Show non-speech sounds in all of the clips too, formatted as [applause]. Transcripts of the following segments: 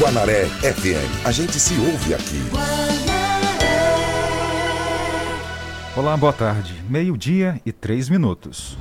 Guanaré FM. A gente se ouve aqui. Olá, boa tarde. Meio-dia e três minutos.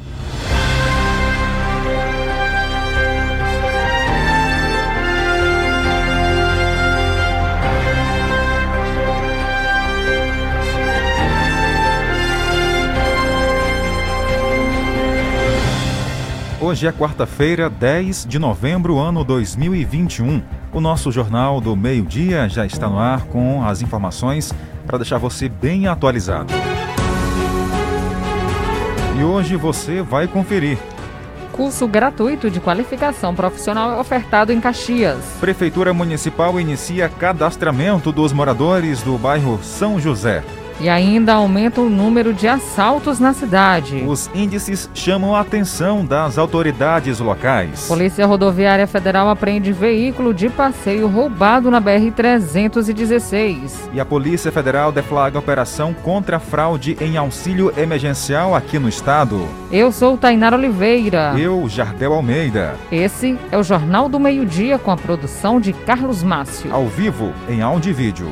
Hoje é quarta-feira, 10 de novembro, ano 2021. O nosso Jornal do Meio-Dia já está no ar com as informações para deixar você bem atualizado. E hoje você vai conferir. Curso gratuito de qualificação profissional é ofertado em Caxias. Prefeitura Municipal inicia cadastramento dos moradores do bairro São José. E ainda aumenta o número de assaltos na cidade. Os índices chamam a atenção das autoridades locais. Polícia Rodoviária Federal apreende veículo de passeio roubado na BR-316. E a Polícia Federal deflaga operação contra fraude em auxílio emergencial aqui no estado. Eu sou Tainara Oliveira. Eu, Jardel Almeida. Esse é o Jornal do Meio-Dia com a produção de Carlos Márcio. Ao vivo, em áudio e vídeo.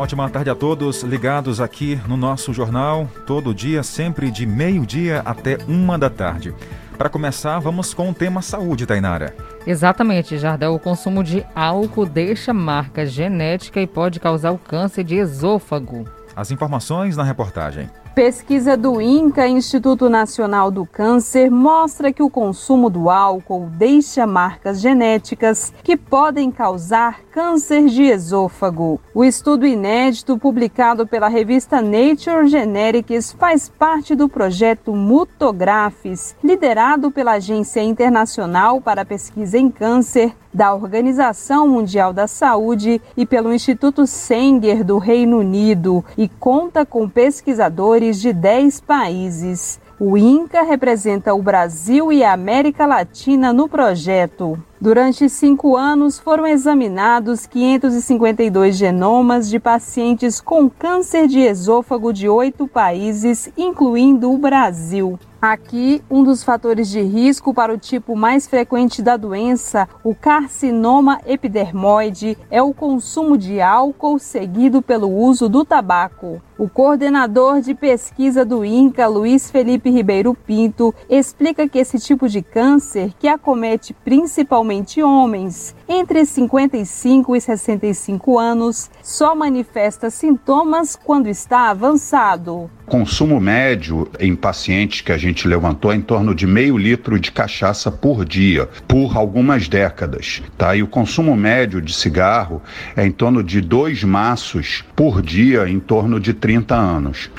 Ótima tarde a todos ligados aqui no nosso jornal, todo dia, sempre de meio-dia até uma da tarde. Para começar, vamos com o tema saúde, Tainara. Exatamente, Jardel. O consumo de álcool deixa marca genética e pode causar o câncer de esôfago. As informações na reportagem. Pesquisa do INCA, Instituto Nacional do Câncer, mostra que o consumo do álcool deixa marcas genéticas que podem causar câncer de esôfago. O estudo inédito publicado pela revista Nature Genetics faz parte do projeto Mutografes, liderado pela Agência Internacional para a Pesquisa em Câncer da Organização Mundial da Saúde e pelo Instituto Sanger do Reino Unido e conta com pesquisadores de 10 países. O INCA representa o Brasil e a América Latina no projeto. Durante cinco anos, foram examinados 552 genomas de pacientes com câncer de esôfago de oito países, incluindo o Brasil. Aqui, um dos fatores de risco para o tipo mais frequente da doença, o carcinoma epidermoide, é o consumo de álcool seguido pelo uso do tabaco. O coordenador de pesquisa do INCA, Luiz Felipe Ribeiro Pinto, explica que esse tipo de câncer, que acomete principalmente homens entre 55 e 65 anos, só manifesta sintomas quando está avançado. Consumo médio em pacientes que a gente levantou é em torno de meio litro de cachaça por dia, por algumas décadas. Tá? E o consumo médio de cigarro é em torno de dois maços por dia, em torno de 30 anos.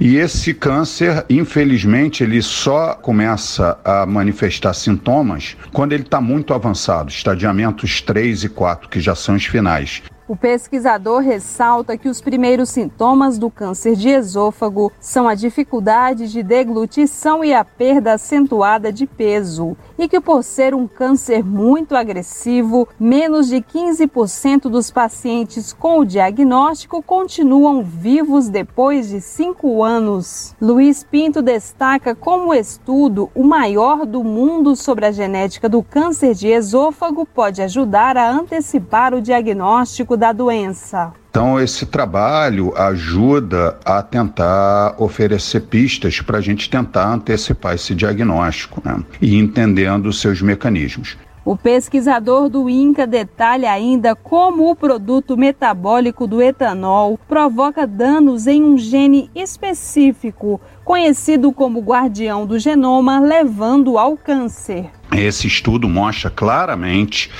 E esse câncer, infelizmente, ele só começa a manifestar sintomas quando ele está muito avançado, estadiamentos 3 e 4, que já são os finais. O pesquisador ressalta que os primeiros sintomas do câncer de esôfago são a dificuldade de deglutição e a perda acentuada de peso, e que, por ser um câncer muito agressivo, menos de 15% dos pacientes com o diagnóstico continuam vivos depois de cinco anos. Luiz Pinto destaca como o estudo, o maior do mundo sobre a genética do câncer de esôfago, pode ajudar a antecipar o diagnóstico da doença. Então, esse trabalho ajuda a tentar oferecer pistas para a gente tentar antecipar esse diagnóstico né? e entendendo os seus mecanismos. O pesquisador do INCA detalha ainda como o produto metabólico do etanol provoca danos em um gene específico, conhecido como guardião do genoma, levando ao câncer. Esse estudo mostra claramente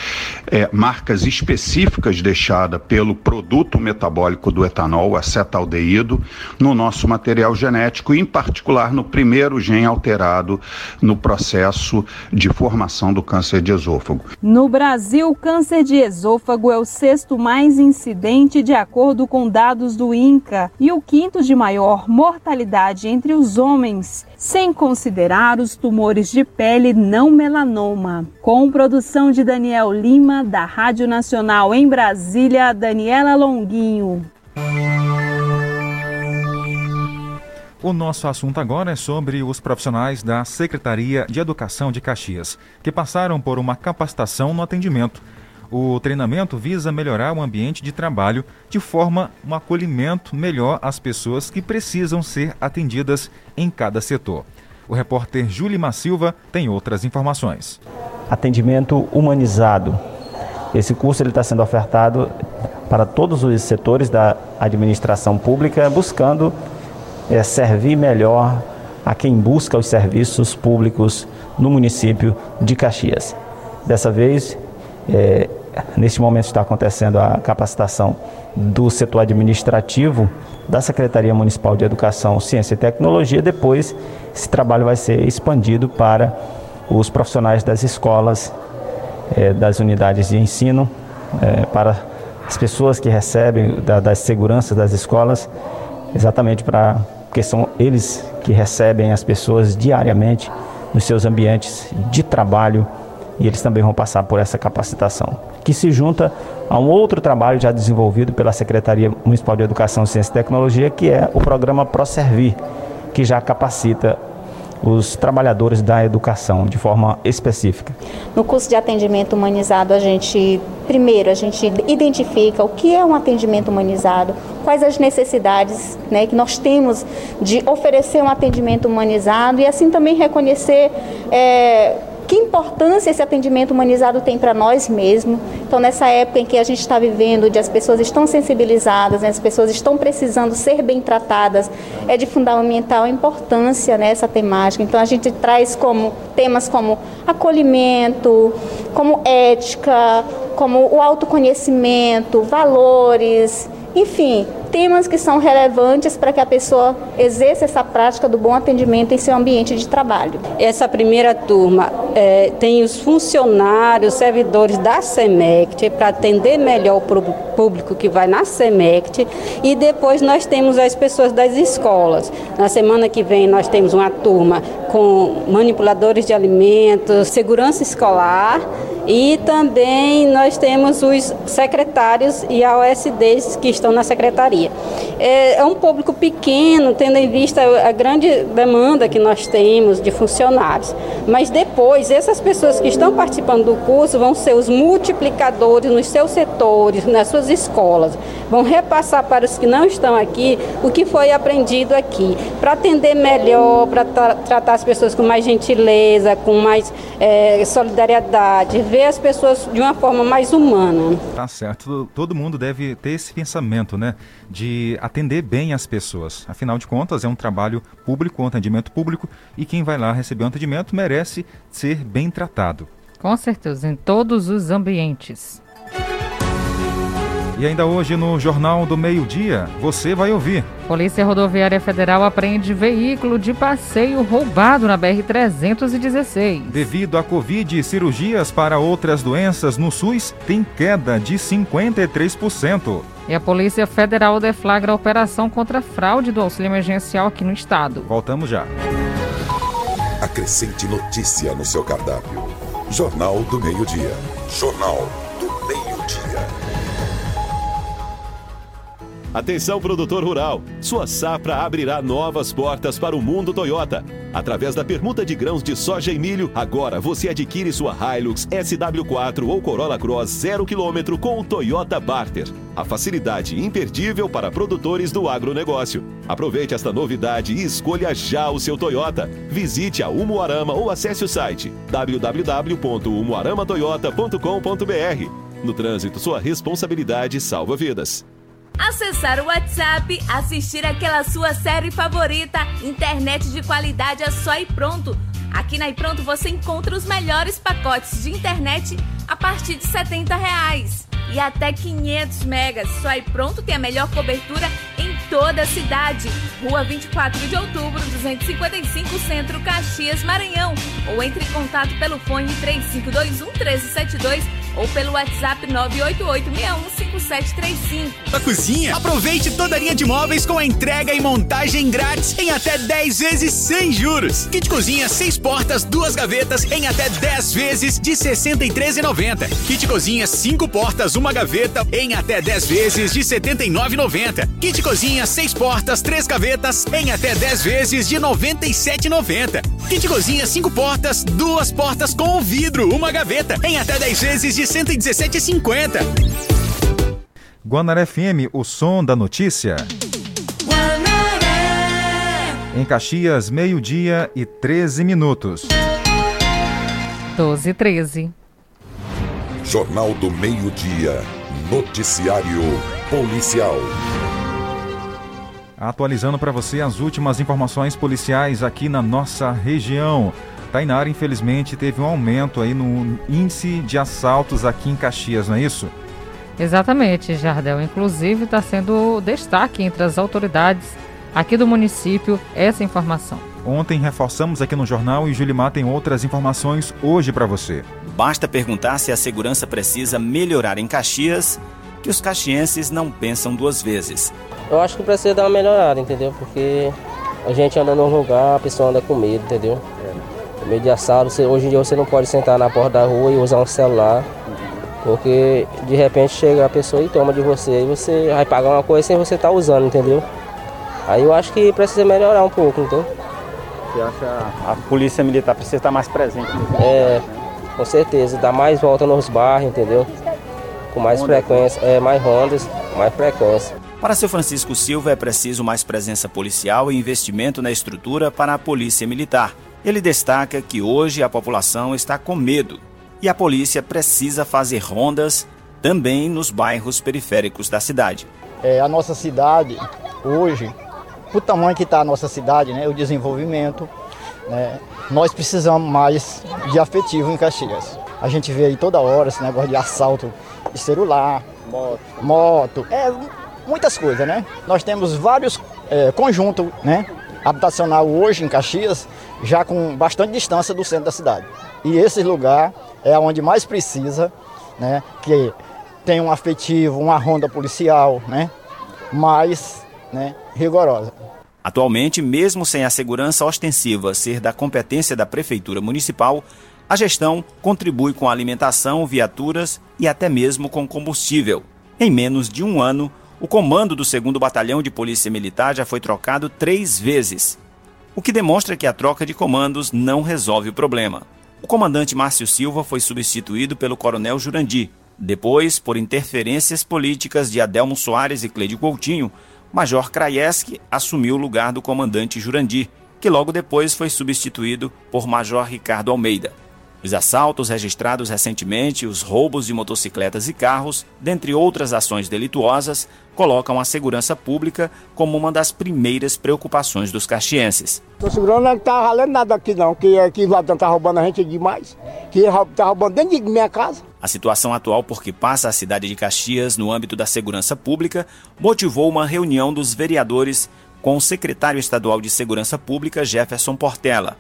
é, marcas específicas deixadas pelo produto metabólico do etanol, acetaldeído, no nosso material genético, em particular no primeiro gene alterado no processo de formação do câncer de esôfago. No Brasil, o câncer de esôfago é o sexto mais incidente de acordo com dados do INCA e o quinto de maior mortalidade entre os homens, sem considerar os tumores de pele não melanoma. Com produção de Daniel Lima, da Rádio Nacional em Brasília, Daniela Longuinho. O nosso assunto agora é sobre os profissionais da Secretaria de Educação de Caxias, que passaram por uma capacitação no atendimento. O treinamento visa melhorar o ambiente de trabalho de forma um acolhimento melhor às pessoas que precisam ser atendidas em cada setor. O repórter Júlio Silva tem outras informações. Atendimento humanizado. Esse curso está sendo ofertado para todos os setores da administração pública, buscando é, servir melhor a quem busca os serviços públicos no município de Caxias. Dessa vez, é, neste momento está acontecendo a capacitação do setor administrativo da Secretaria Municipal de Educação, Ciência e Tecnologia. Depois, esse trabalho vai ser expandido para os profissionais das escolas, eh, das unidades de ensino, eh, para as pessoas que recebem da, das seguranças das escolas, exatamente para porque são eles que recebem as pessoas diariamente nos seus ambientes de trabalho e eles também vão passar por essa capacitação, que se junta a um outro trabalho já desenvolvido pela Secretaria Municipal de Educação, Ciência e Tecnologia, que é o programa ProServir, que já capacita os trabalhadores da educação de forma específica. No curso de atendimento humanizado, a gente, primeiro, a gente identifica o que é um atendimento humanizado, quais as necessidades né, que nós temos de oferecer um atendimento humanizado e assim também reconhecer é, que importância esse atendimento humanizado tem para nós mesmos? Então, nessa época em que a gente está vivendo, onde as pessoas estão sensibilizadas, né, as pessoas estão precisando ser bem tratadas, é de fundamental importância nessa né, temática. Então, a gente traz como temas como acolhimento, como ética, como o autoconhecimento, valores, enfim, temas que são relevantes para que a pessoa exerça essa prática do bom atendimento em seu ambiente de trabalho. Essa primeira turma é, tem os funcionários, servidores da SEMECT para atender melhor o público que vai na SEMECT e depois nós temos as pessoas das escolas. Na semana que vem nós temos uma turma com manipuladores de alimentos, segurança escolar e também nós temos os secretários e AOSDs que estão na secretaria. É, é um público pequeno, tendo em vista a grande demanda que nós temos de funcionários. Mas depois, essas pessoas que estão participando do curso vão ser os multiplicadores nos seus setores, nas suas escolas. Vão repassar para os que não estão aqui o que foi aprendido aqui, para atender melhor, para tra tratar as pessoas com mais gentileza, com mais é, solidariedade, ver as pessoas de uma forma mais humana. Tá certo. Todo mundo deve ter esse pensamento, né? De atender bem as pessoas. Afinal de contas, é um trabalho público, um atendimento público, e quem vai lá receber um atendimento merece ser bem tratado. Com certeza, em todos os ambientes. E ainda hoje no Jornal do Meio-Dia, você vai ouvir. Polícia Rodoviária Federal apreende veículo de passeio roubado na BR-316. Devido à Covid e cirurgias para outras doenças no SUS, tem queda de 53%. E a Polícia Federal deflagra a operação contra a fraude do auxílio emergencial aqui no estado. Voltamos já. Acrescente notícia no seu cardápio. Jornal do Meio-Dia. Jornal Atenção, produtor rural! Sua safra abrirá novas portas para o mundo Toyota. Através da permuta de grãos de soja e milho, agora você adquire sua Hilux SW4 ou Corolla Cross 0 km com o Toyota Barter. A facilidade imperdível para produtores do agronegócio. Aproveite esta novidade e escolha já o seu Toyota. Visite a Umuarama ou acesse o site www.umuaramatoyota.com.br. No trânsito, sua responsabilidade salva vidas. Acessar o WhatsApp, assistir aquela sua série favorita, internet de qualidade é só e pronto. Aqui na iPronto você encontra os melhores pacotes de internet a partir de 70 reais. e até 500 megas. Só iPronto tem a melhor cobertura em toda a cidade. Rua 24 de outubro, 255 Centro, Caxias, Maranhão. Ou entre em contato pelo fone 3521 1372 ou pelo WhatsApp 988615735. A cozinha? Aproveite toda a linha de móveis com a entrega e montagem grátis em até 10 vezes sem juros. Kit cozinha, 6 portas, duas gavetas em até 10 vezes de R$ 63,90. Kit cozinha, 5 portas, uma gaveta em até 10 vezes de R$ 79,90. Kit cozinha, 6 portas, 3 gavetas em até 10 vezes de R$ 97,90. Kit cozinha, 5 portas, duas portas com vidro, uma gaveta em até 10 vezes de 117,50. Guanaré FM, o som da notícia. Em Caxias, meio-dia e 13 minutos. 12 e 13. Jornal do Meio-Dia. Noticiário Policial. Atualizando para você as últimas informações policiais aqui na nossa região. Tainara, infelizmente, teve um aumento aí no índice de assaltos aqui em Caxias, não é isso? Exatamente, Jardel. Inclusive, está sendo destaque entre as autoridades aqui do município essa informação. Ontem reforçamos aqui no jornal e Julimar tem outras informações hoje para você. Basta perguntar se a segurança precisa melhorar em Caxias, que os caxienses não pensam duas vezes. Eu acho que precisa dar uma melhorada, entendeu? Porque a gente anda num lugar, a pessoa anda com medo, entendeu? É. Medo de hoje em dia você não pode sentar na porta da rua e usar um celular. Porque de repente chega a pessoa e toma de você, e você vai pagar uma coisa sem você estar tá usando, entendeu? Aí eu acho que precisa melhorar um pouco, entendeu? Você acha a polícia militar precisa estar mais presente? É, com certeza, dar mais volta nos bairros, entendeu? Com mais frequência, é, mais rondas, mais frequência. Para seu Francisco Silva é preciso mais presença policial e investimento na estrutura para a polícia militar. Ele destaca que hoje a população está com medo e a polícia precisa fazer rondas também nos bairros periféricos da cidade. É, a nossa cidade, hoje, o tamanho que está a nossa cidade, né, o desenvolvimento, né, nós precisamos mais de afetivo em Caxias. A gente vê aí toda hora esse negócio de assalto de celular, moto, moto é, muitas coisas, né? Nós temos vários é, conjuntos né, habitacional hoje em Caxias, já com bastante distância do centro da cidade. E esse lugar é onde mais precisa, né, que tem um afetivo, uma ronda policial, né, mais né, rigorosa. Atualmente, mesmo sem a segurança ostensiva ser da competência da Prefeitura Municipal, a gestão contribui com alimentação, viaturas e até mesmo com combustível. Em menos de um ano, o comando do 2 Batalhão de Polícia Militar já foi trocado três vezes, o que demonstra que a troca de comandos não resolve o problema. O comandante Márcio Silva foi substituído pelo coronel Jurandir. Depois, por interferências políticas de Adelmo Soares e Cleide Coutinho, Major Kraieski assumiu o lugar do comandante Jurandir, que logo depois foi substituído por Major Ricardo Almeida. Os assaltos registrados recentemente, os roubos de motocicletas e carros, dentre outras ações delituosas, colocam a segurança pública como uma das primeiras preocupações dos caxienses. Estou segurando, não está valendo nada aqui não, que aqui o ladrão está roubando a gente demais, que está roubando dentro de minha casa. A situação atual por que passa a cidade de Caxias no âmbito da segurança pública motivou uma reunião dos vereadores com o secretário estadual de Segurança Pública, Jefferson Portela.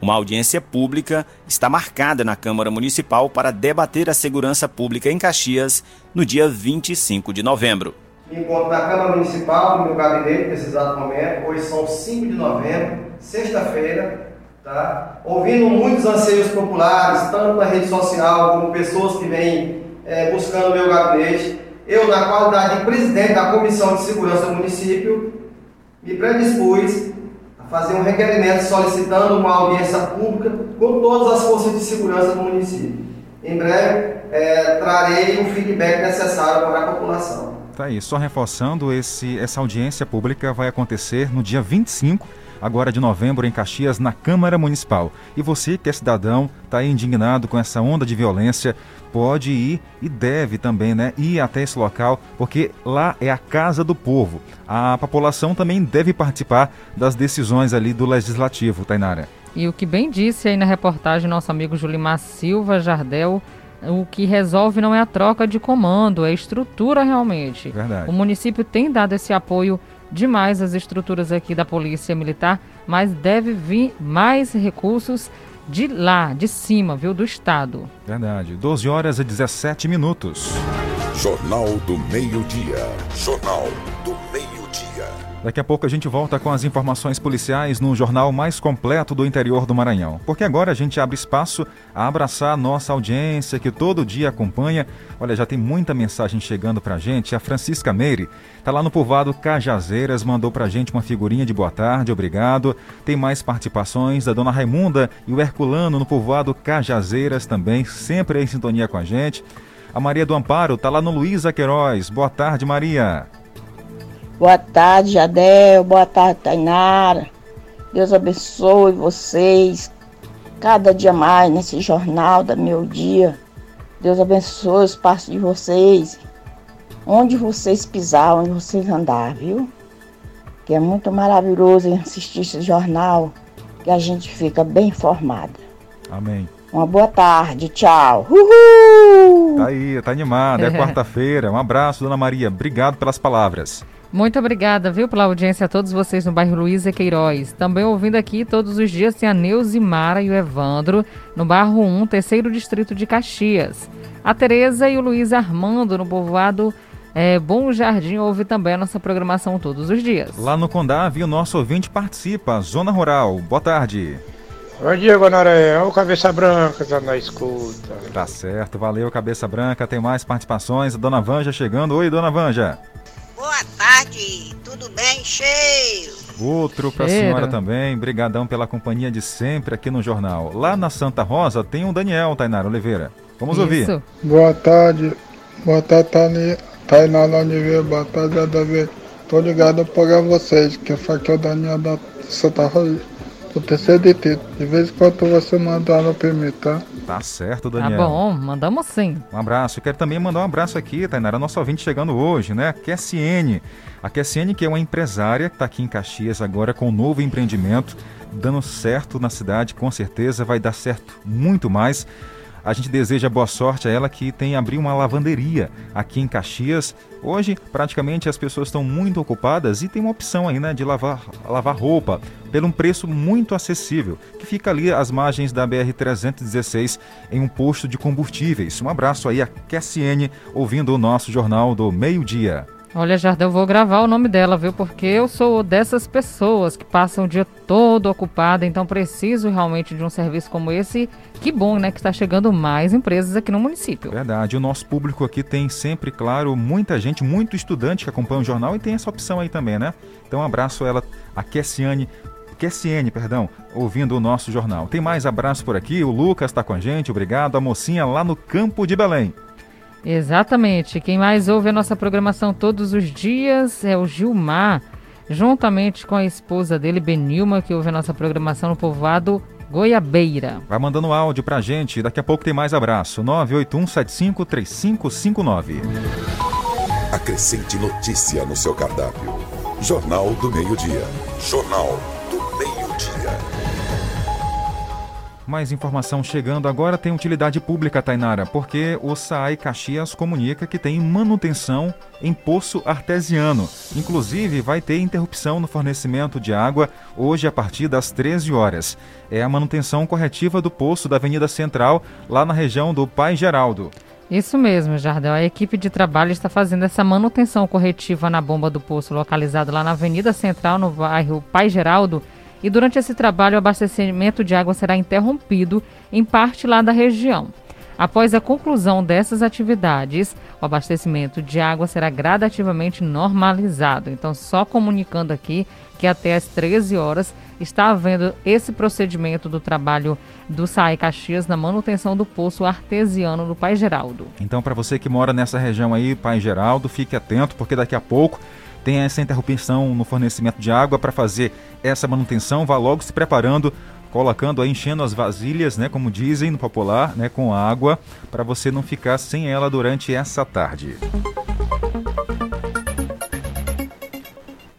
Uma audiência pública está marcada na Câmara Municipal para debater a segurança pública em Caxias no dia 25 de novembro. Encontro na Câmara Municipal, no meu gabinete, nesse exato momento. Hoje são 5 de novembro, sexta-feira. Tá? Ouvindo muitos anseios populares, tanto na rede social como pessoas que vêm é, buscando o meu gabinete. Eu, na qualidade de presidente da Comissão de Segurança do município, me predispus fazer um requerimento solicitando uma audiência pública com todas as forças de segurança do município. Em breve, é, trarei o feedback necessário para a população. Tá aí, só reforçando, esse, essa audiência pública vai acontecer no dia 25, agora de novembro em Caxias, na Câmara Municipal. E você que é cidadão, está indignado com essa onda de violência, pode ir e deve também, né, ir até esse local, porque lá é a casa do povo. A população também deve participar das decisões ali do legislativo, Tainara. E o que bem disse aí na reportagem nosso amigo Julimar Silva Jardel, o que resolve não é a troca de comando, é a estrutura realmente. Verdade. O município tem dado esse apoio demais às estruturas aqui da Polícia Militar, mas deve vir mais recursos de lá, de cima, viu, do estado. Verdade. 12 horas e 17 minutos. Jornal do Meio-Dia. Jornal. Daqui a pouco a gente volta com as informações policiais no jornal mais completo do interior do Maranhão. Porque agora a gente abre espaço a abraçar a nossa audiência que todo dia acompanha. Olha, já tem muita mensagem chegando pra gente. A Francisca Meire tá lá no povoado Cajazeiras, mandou pra gente uma figurinha de boa tarde, obrigado. Tem mais participações da dona Raimunda e o Herculano no povoado Cajazeiras também, sempre em sintonia com a gente. A Maria do Amparo tá lá no Luísa Queiroz. Boa tarde, Maria. Boa tarde, Jadel. Boa tarde, Tainara. Deus abençoe vocês cada dia mais nesse jornal da meu dia. Deus abençoe os passos de vocês. Onde vocês pisar, onde vocês andar, viu? Que é muito maravilhoso assistir esse jornal, que a gente fica bem informada. Amém. Uma boa tarde, tchau. Uhul! Tá aí, tá animada. É [laughs] quarta-feira. Um abraço, dona Maria. Obrigado pelas palavras. Muito obrigada, viu, pela audiência a todos vocês no bairro Luísa Queiroz. Também ouvindo aqui todos os dias tem a Neuzi Mara e o Evandro, no bairro 1, terceiro distrito de Caxias. A Tereza e o Luiz Armando, no povoado é, Bom Jardim, ouve também a nossa programação todos os dias. Lá no Condave, o nosso ouvinte participa, Zona Rural. Boa tarde. Bom dia, Guanaré. O Cabeça Branca tá na escuta. Tá certo, valeu, Cabeça Branca. Tem mais participações. A dona Vanja chegando. Oi, dona Vanja. Boa tarde, tudo bem? Cheio. Outro para a senhora também. Brigadão pela companhia de sempre aqui no jornal. Lá na Santa Rosa tem um Daniel, Tainara Oliveira. Vamos Isso. ouvir. Boa tarde. Boa tarde, Tainara Oliveira. Boa tarde, Davi. Tô ligado para vocês, que aqui é o Daniel da Santa Rosa terceiro distrito. De vez em quando você mandar no permite, tá? Tá certo, Daniel. Tá bom, mandamos sim. Um abraço. Quero também mandar um abraço aqui, Tainara, nosso ouvinte chegando hoje, né? A QSN. A QSN, que é uma empresária que está aqui em Caxias agora com um novo empreendimento, dando certo na cidade, com certeza vai dar certo muito mais. A gente deseja boa sorte a ela que tem abrir uma lavanderia aqui em Caxias. Hoje, praticamente as pessoas estão muito ocupadas e tem uma opção aí, né, de lavar, lavar roupa pelo um preço muito acessível, que fica ali às margens da BR 316 em um posto de combustíveis. Um abraço aí a QSN ouvindo o nosso jornal do meio-dia. Olha, Jardel, eu vou gravar o nome dela, viu? Porque eu sou dessas pessoas que passam o dia todo ocupada, então preciso realmente de um serviço como esse. Que bom, né? Que está chegando mais empresas aqui no município. Verdade. O nosso público aqui tem sempre, claro, muita gente, muito estudante que acompanha o jornal e tem essa opção aí também, né? Então, um abraço ela, a Kessiane. QSN, perdão, ouvindo o nosso jornal. Tem mais abraço por aqui, o Lucas está com a gente, obrigado. A mocinha lá no campo de Belém. Exatamente. Quem mais ouve a nossa programação todos os dias é o Gilmar, juntamente com a esposa dele, Benilma, que ouve a nossa programação no povoado Goiabeira. Vai mandando áudio pra gente, daqui a pouco tem mais abraço. 981753559. Acrescente notícia no seu cardápio. Jornal do Meio-Dia. Jornal do Meio-Dia. Mais informação chegando agora tem utilidade pública, Tainara, porque o SAI Caxias comunica que tem manutenção em poço artesiano. Inclusive, vai ter interrupção no fornecimento de água hoje a partir das 13 horas. É a manutenção corretiva do poço da Avenida Central, lá na região do Pai Geraldo. Isso mesmo, Jardel. A equipe de trabalho está fazendo essa manutenção corretiva na bomba do poço, localizado lá na Avenida Central, no bairro Pai Geraldo e durante esse trabalho o abastecimento de água será interrompido em parte lá da região. Após a conclusão dessas atividades, o abastecimento de água será gradativamente normalizado. Então, só comunicando aqui que até às 13 horas está havendo esse procedimento do trabalho do SAI Caxias na manutenção do poço artesiano do Pai Geraldo. Então, para você que mora nessa região aí, Pai Geraldo, fique atento, porque daqui a pouco tem essa interrupção no fornecimento de água para fazer essa manutenção. Vá logo se preparando colocando aí, enchendo as vasilhas, né, como dizem no popular, né, com água, para você não ficar sem ela durante essa tarde.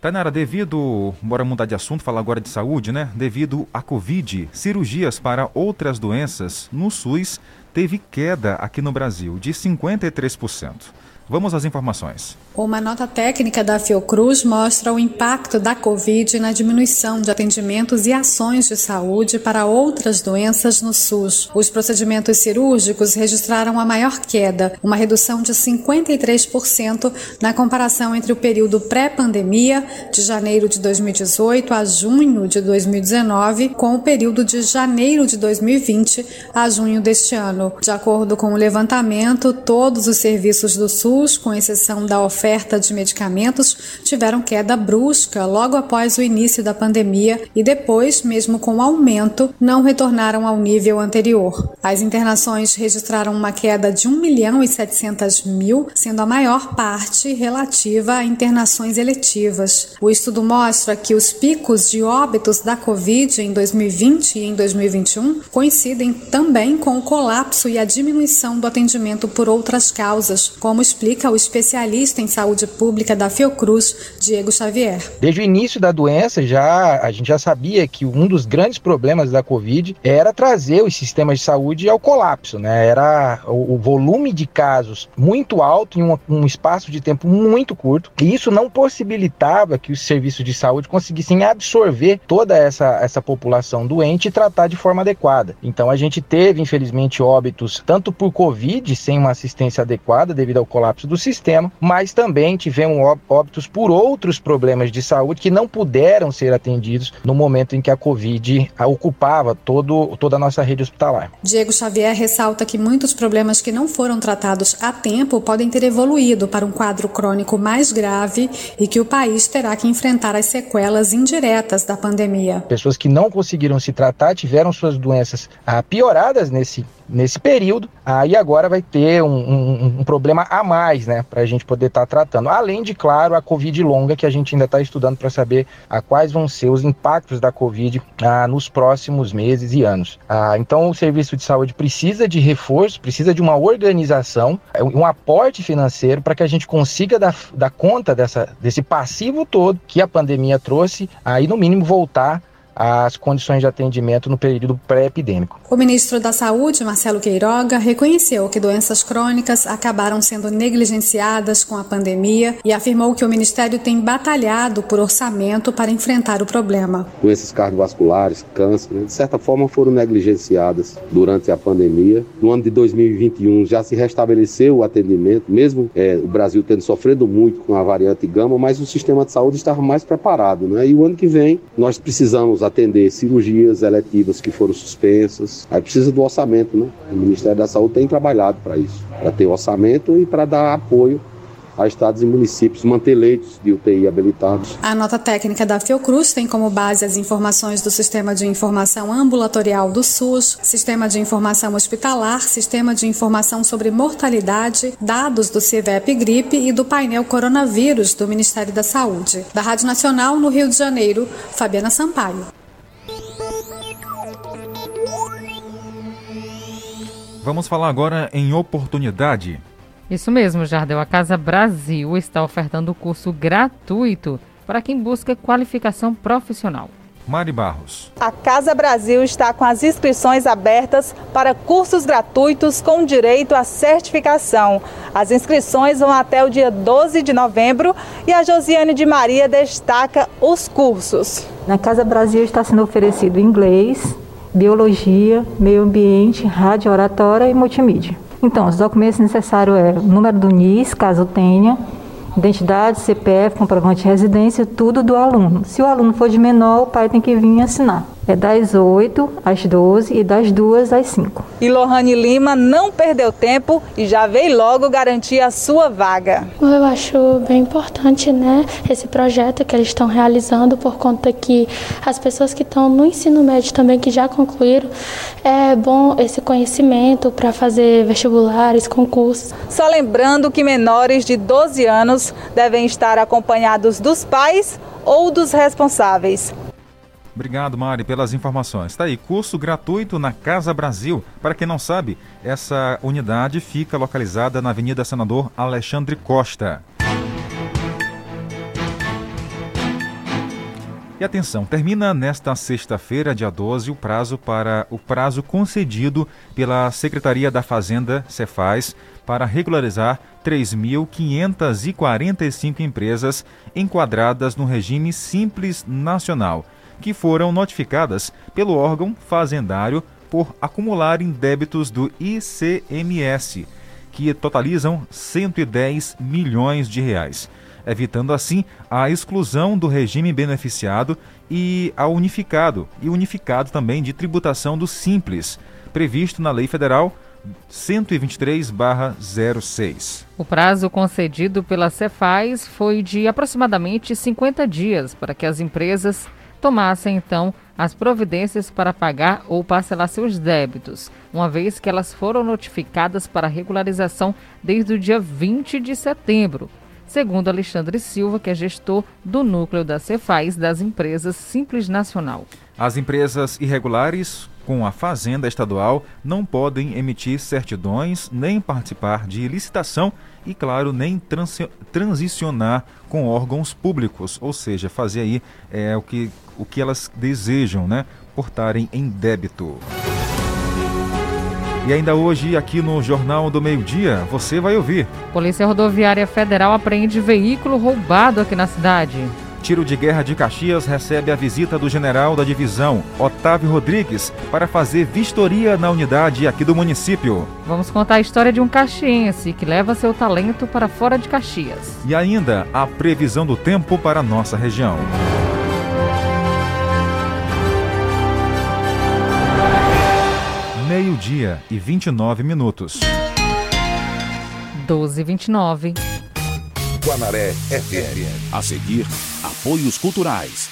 Tainara, devido, bora mudar de assunto, falar agora de saúde, né? Devido à Covid, cirurgias para outras doenças no SUS teve queda aqui no Brasil de 53%. Vamos às informações. Uma nota técnica da Fiocruz mostra o impacto da Covid na diminuição de atendimentos e ações de saúde para outras doenças no SUS. Os procedimentos cirúrgicos registraram a maior queda, uma redução de 53% na comparação entre o período pré-pandemia, de janeiro de 2018 a junho de 2019, com o período de janeiro de 2020 a junho deste ano. De acordo com o levantamento, todos os serviços do SUS, com exceção da oferta de medicamentos tiveram queda brusca logo após o início da pandemia e depois, mesmo com aumento, não retornaram ao nível anterior. As internações registraram uma queda de 1 milhão e 700 mil, sendo a maior parte relativa a internações eletivas. O estudo mostra que os picos de óbitos da Covid em 2020 e em 2021 coincidem também com o colapso e a diminuição do atendimento por outras causas, como explica o especialista em Saúde Pública da Fiocruz, Diego Xavier. Desde o início da doença, já a gente já sabia que um dos grandes problemas da Covid era trazer os sistemas de saúde ao colapso, né? Era o, o volume de casos muito alto em um, um espaço de tempo muito curto, e isso não possibilitava que os serviços de saúde conseguissem absorver toda essa, essa população doente e tratar de forma adequada. Então a gente teve, infelizmente, óbitos tanto por Covid, sem uma assistência adequada devido ao colapso do sistema, mas também tivemos óbitos por outros problemas de saúde que não puderam ser atendidos no momento em que a Covid ocupava todo, toda a nossa rede hospitalar. Diego Xavier ressalta que muitos problemas que não foram tratados a tempo podem ter evoluído para um quadro crônico mais grave e que o país terá que enfrentar as sequelas indiretas da pandemia. Pessoas que não conseguiram se tratar tiveram suas doenças ah, pioradas nesse nesse período, aí agora vai ter um, um, um problema a mais, né, para a gente poder estar tá tratando. Além de, claro, a Covid longa, que a gente ainda está estudando para saber a quais vão ser os impactos da Covid ah, nos próximos meses e anos. Ah, então, o serviço de saúde precisa de reforço, precisa de uma organização, é, um aporte financeiro para que a gente consiga dar, dar conta dessa, desse passivo todo que a pandemia trouxe, aí no mínimo voltar as condições de atendimento no período pré-epidêmico. O ministro da Saúde, Marcelo Queiroga, reconheceu que doenças crônicas acabaram sendo negligenciadas com a pandemia e afirmou que o ministério tem batalhado por orçamento para enfrentar o problema. Doenças cardiovasculares, câncer, né, de certa forma foram negligenciadas durante a pandemia. No ano de 2021 já se restabeleceu o atendimento, mesmo é, o Brasil tendo sofrido muito com a variante gama, mas o sistema de saúde estava mais preparado. Né? E o ano que vem nós precisamos atender cirurgias eletivas que foram suspensas. Aí precisa do orçamento, né? O Ministério da Saúde tem trabalhado para isso, para ter orçamento e para dar apoio a estados e municípios manter leitos de UTI habilitados. A nota técnica da Fiocruz tem como base as informações do Sistema de Informação Ambulatorial do SUS, Sistema de Informação Hospitalar, Sistema de Informação sobre Mortalidade, dados do CIVEP Gripe e do painel Coronavírus do Ministério da Saúde. Da Rádio Nacional, no Rio de Janeiro, Fabiana Sampaio. Vamos falar agora em oportunidade. Isso mesmo, Jardel. A Casa Brasil está ofertando curso gratuito para quem busca qualificação profissional. Mari Barros. A Casa Brasil está com as inscrições abertas para cursos gratuitos com direito à certificação. As inscrições vão até o dia 12 de novembro e a Josiane de Maria destaca os cursos. Na Casa Brasil está sendo oferecido inglês, biologia, meio ambiente, rádio oratória e multimídia. Então, os documentos necessários é o número do NIS, caso tenha, identidade, CPF, comprovante de residência, tudo do aluno. Se o aluno for de menor, o pai tem que vir assinar. É das 8 às 12 e das 2 às 5. E Lohane Lima não perdeu tempo e já veio logo garantir a sua vaga. Eu acho bem importante, né, esse projeto que eles estão realizando por conta que as pessoas que estão no ensino médio também que já concluíram, é bom esse conhecimento para fazer vestibulares, concursos. Só lembrando que menores de 12 anos devem estar acompanhados dos pais ou dos responsáveis. Obrigado, Mari, pelas informações. Está aí, curso gratuito na Casa Brasil. Para quem não sabe, essa unidade fica localizada na Avenida Senador Alexandre Costa. E atenção, termina nesta sexta-feira, dia 12, o prazo para o prazo concedido pela Secretaria da Fazenda, Cefaz, para regularizar 3.545 empresas enquadradas no regime Simples Nacional que foram notificadas pelo órgão fazendário por acumularem débitos do ICMS, que totalizam 110 milhões de reais, evitando assim a exclusão do regime beneficiado e a unificado e unificado também de tributação do simples, previsto na Lei Federal 123/06. O prazo concedido pela Cefaz foi de aproximadamente 50 dias para que as empresas tomassem então as providências para pagar ou parcelar seus débitos, uma vez que elas foram notificadas para regularização desde o dia 20 de setembro. Segundo Alexandre Silva, que é gestor do núcleo da Cefaz das empresas Simples Nacional. As empresas irregulares com a Fazenda Estadual não podem emitir certidões nem participar de licitação e, claro, nem transicionar com órgãos públicos, ou seja, fazer aí é, o, que, o que elas desejam, né? Portarem em débito. E ainda hoje, aqui no Jornal do Meio-Dia, você vai ouvir. Polícia Rodoviária Federal apreende veículo roubado aqui na cidade. Tiro de Guerra de Caxias recebe a visita do general da divisão, Otávio Rodrigues, para fazer vistoria na unidade aqui do município. Vamos contar a história de um caxiense que leva seu talento para fora de Caxias. E ainda a previsão do tempo para a nossa região. Meio-dia e 29 minutos. 12 e 29. Guanaré FM. A seguir, apoios culturais.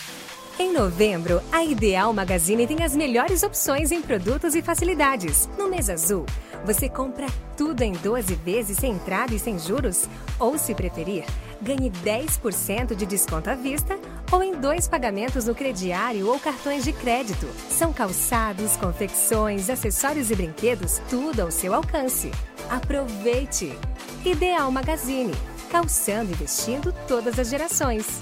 Em novembro, a Ideal Magazine tem as melhores opções em produtos e facilidades. No mês azul, você compra tudo em 12 vezes sem entrada e sem juros? Ou, se preferir, ganhe 10% de desconto à vista ou em dois pagamentos no crediário ou cartões de crédito. São calçados, confecções, acessórios e brinquedos, tudo ao seu alcance. Aproveite! Ideal Magazine calçando e vestindo todas as gerações.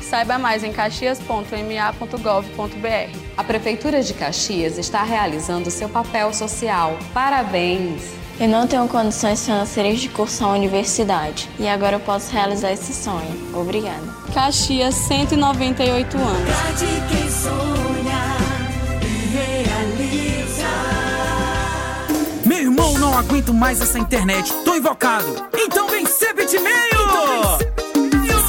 Saiba mais em caxias.ma.gov.br. A Prefeitura de Caxias está realizando seu papel social. Parabéns! Eu não tenho condições financeiras de cursar a universidade e agora eu posso realizar esse sonho. Obrigada. Caxias, 198 anos. quem sonha e realiza. Meu irmão, não aguento mais essa internet. Tô invocado. Então vem ser bitmail! Então vem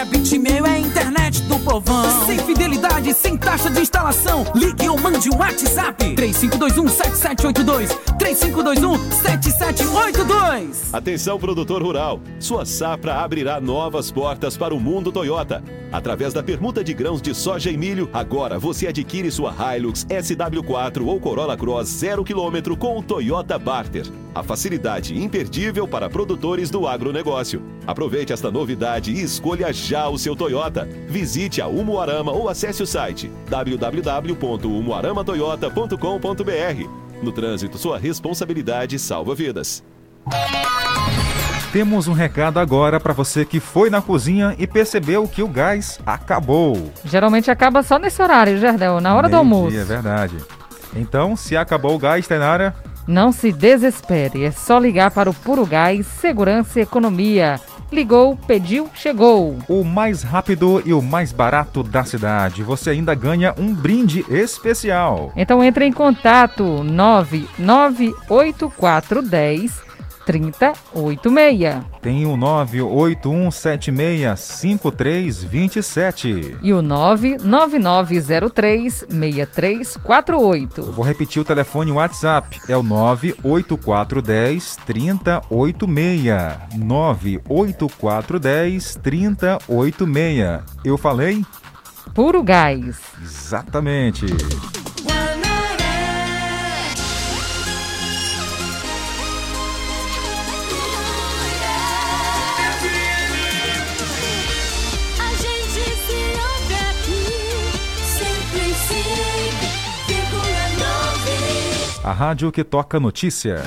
A Bitmail é a internet do povão. Sem fidelidade, sem taxa de instalação. Ligue ou mande um WhatsApp. 3521-7782. 3521-7782. Atenção, produtor rural. Sua safra abrirá novas portas para o mundo Toyota. Através da permuta de grãos de soja e milho, agora você adquire sua Hilux SW4 ou Corolla Cross 0 km com o Toyota Barter. A facilidade imperdível para produtores do agronegócio. Aproveite esta novidade e escolha já o seu Toyota. Visite a Umuarama ou acesse o site www.umuaramatoyota.com.br. No trânsito, sua responsabilidade salva vidas. temos um recado agora para você que foi na cozinha e percebeu que o gás acabou. Geralmente acaba só nesse horário, Jardel, na hora do Meio-dia, almoço. É verdade. Então, se acabou o gás, Tainara, Não se desespere, é só ligar para o Puro Gás Segurança e Economia. Ligou, pediu, chegou. o mais rápido e o mais barato da cidade. Você ainda ganha um brinde especial. Então entre em contato 99810 3086 Tem o 981765327. e o 99903 6348. Eu vou repetir o telefone WhatsApp. É o 98410 3086. 98410 3086. Eu falei? Puro Gás. Exatamente. A rádio que toca notícia.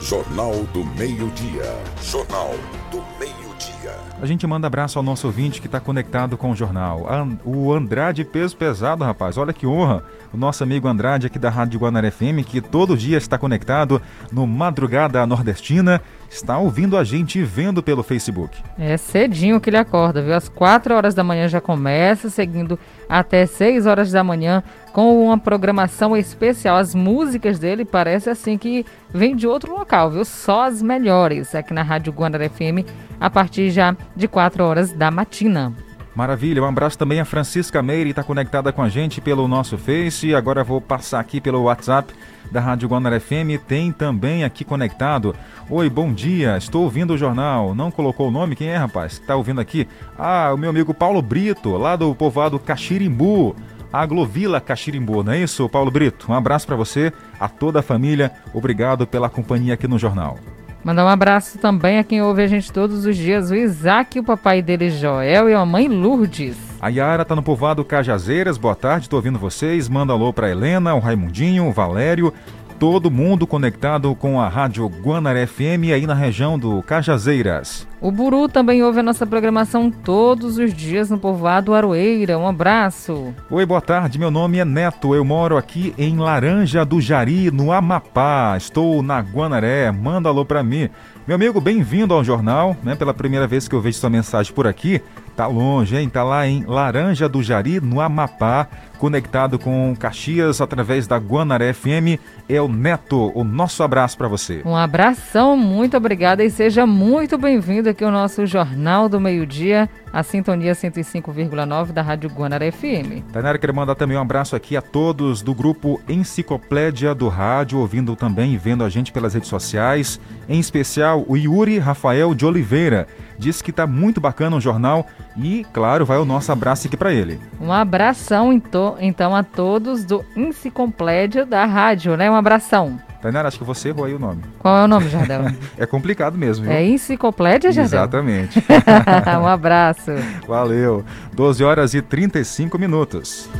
Jornal do Meio-Dia. Jornal do Meio-Dia. A gente manda abraço ao nosso ouvinte que está conectado com o jornal. O Andrade Peso Pesado, rapaz. Olha que honra. O nosso amigo Andrade aqui da Rádio Guanaré FM, que todo dia está conectado no Madrugada Nordestina, está ouvindo a gente e vendo pelo Facebook. É cedinho que ele acorda, viu? Às 4 horas da manhã já começa, seguindo até 6 horas da manhã com uma programação especial. As músicas dele parece assim que vem de outro local, viu? Só as melhores aqui na Rádio Guanaré FM a partir já de 4 horas da matina. Maravilha, um abraço também a Francisca Meire, está conectada com a gente pelo nosso Face. Agora vou passar aqui pelo WhatsApp da Rádio Guanaré FM. Tem também aqui conectado. Oi, bom dia, estou ouvindo o jornal. Não colocou o nome? Quem é, rapaz? Está ouvindo aqui? Ah, o meu amigo Paulo Brito, lá do povoado Caxirimbu. A Glovila Caxirimbu, não é isso, Paulo Brito? Um abraço para você, a toda a família. Obrigado pela companhia aqui no jornal. Mandar um abraço também a quem ouve a gente todos os dias, o Isaac, o papai dele Joel e a mãe Lourdes. A Yara tá no povoado Cajazeiras, boa tarde, tô ouvindo vocês. Manda alô pra Helena, o Raimundinho, o Valério, todo mundo conectado com a Rádio Guanaré FM aí na região do Cajazeiras. O Buru também ouve a nossa programação todos os dias no povoado Aroeira. Um abraço. Oi, boa tarde, meu nome é Neto, eu moro aqui em Laranja do Jari, no Amapá. Estou na Guanaré, manda alô pra mim. Meu amigo, bem-vindo ao jornal, né? Pela primeira vez que eu vejo sua mensagem por aqui. Tá longe, hein? Tá lá em Laranja do Jari, no Amapá, conectado com Caxias através da Guanaré FM. É o Neto, o nosso abraço pra você. Um abração, muito obrigada e seja muito bem-vindo aqui ao nosso Jornal do Meio-Dia, a Sintonia 105,9 da Rádio Guanaré FM. Tainara, quero mandar também um abraço aqui a todos do grupo Enciclopédia do Rádio, ouvindo também e vendo a gente pelas redes sociais. Em especial, o Yuri Rafael de Oliveira. Diz que tá muito bacana o jornal e, claro, vai o nosso abraço aqui para ele. Um abração, então, então, a todos do Enciclopédia da Rádio, né? Um abração. Tainara, acho que você errou aí o nome. Qual é o nome, Jardel? [laughs] É complicado mesmo, viu? é Enciclopédia, Jardel? Exatamente. [laughs] um abraço. Valeu. 12 horas e 35 minutos.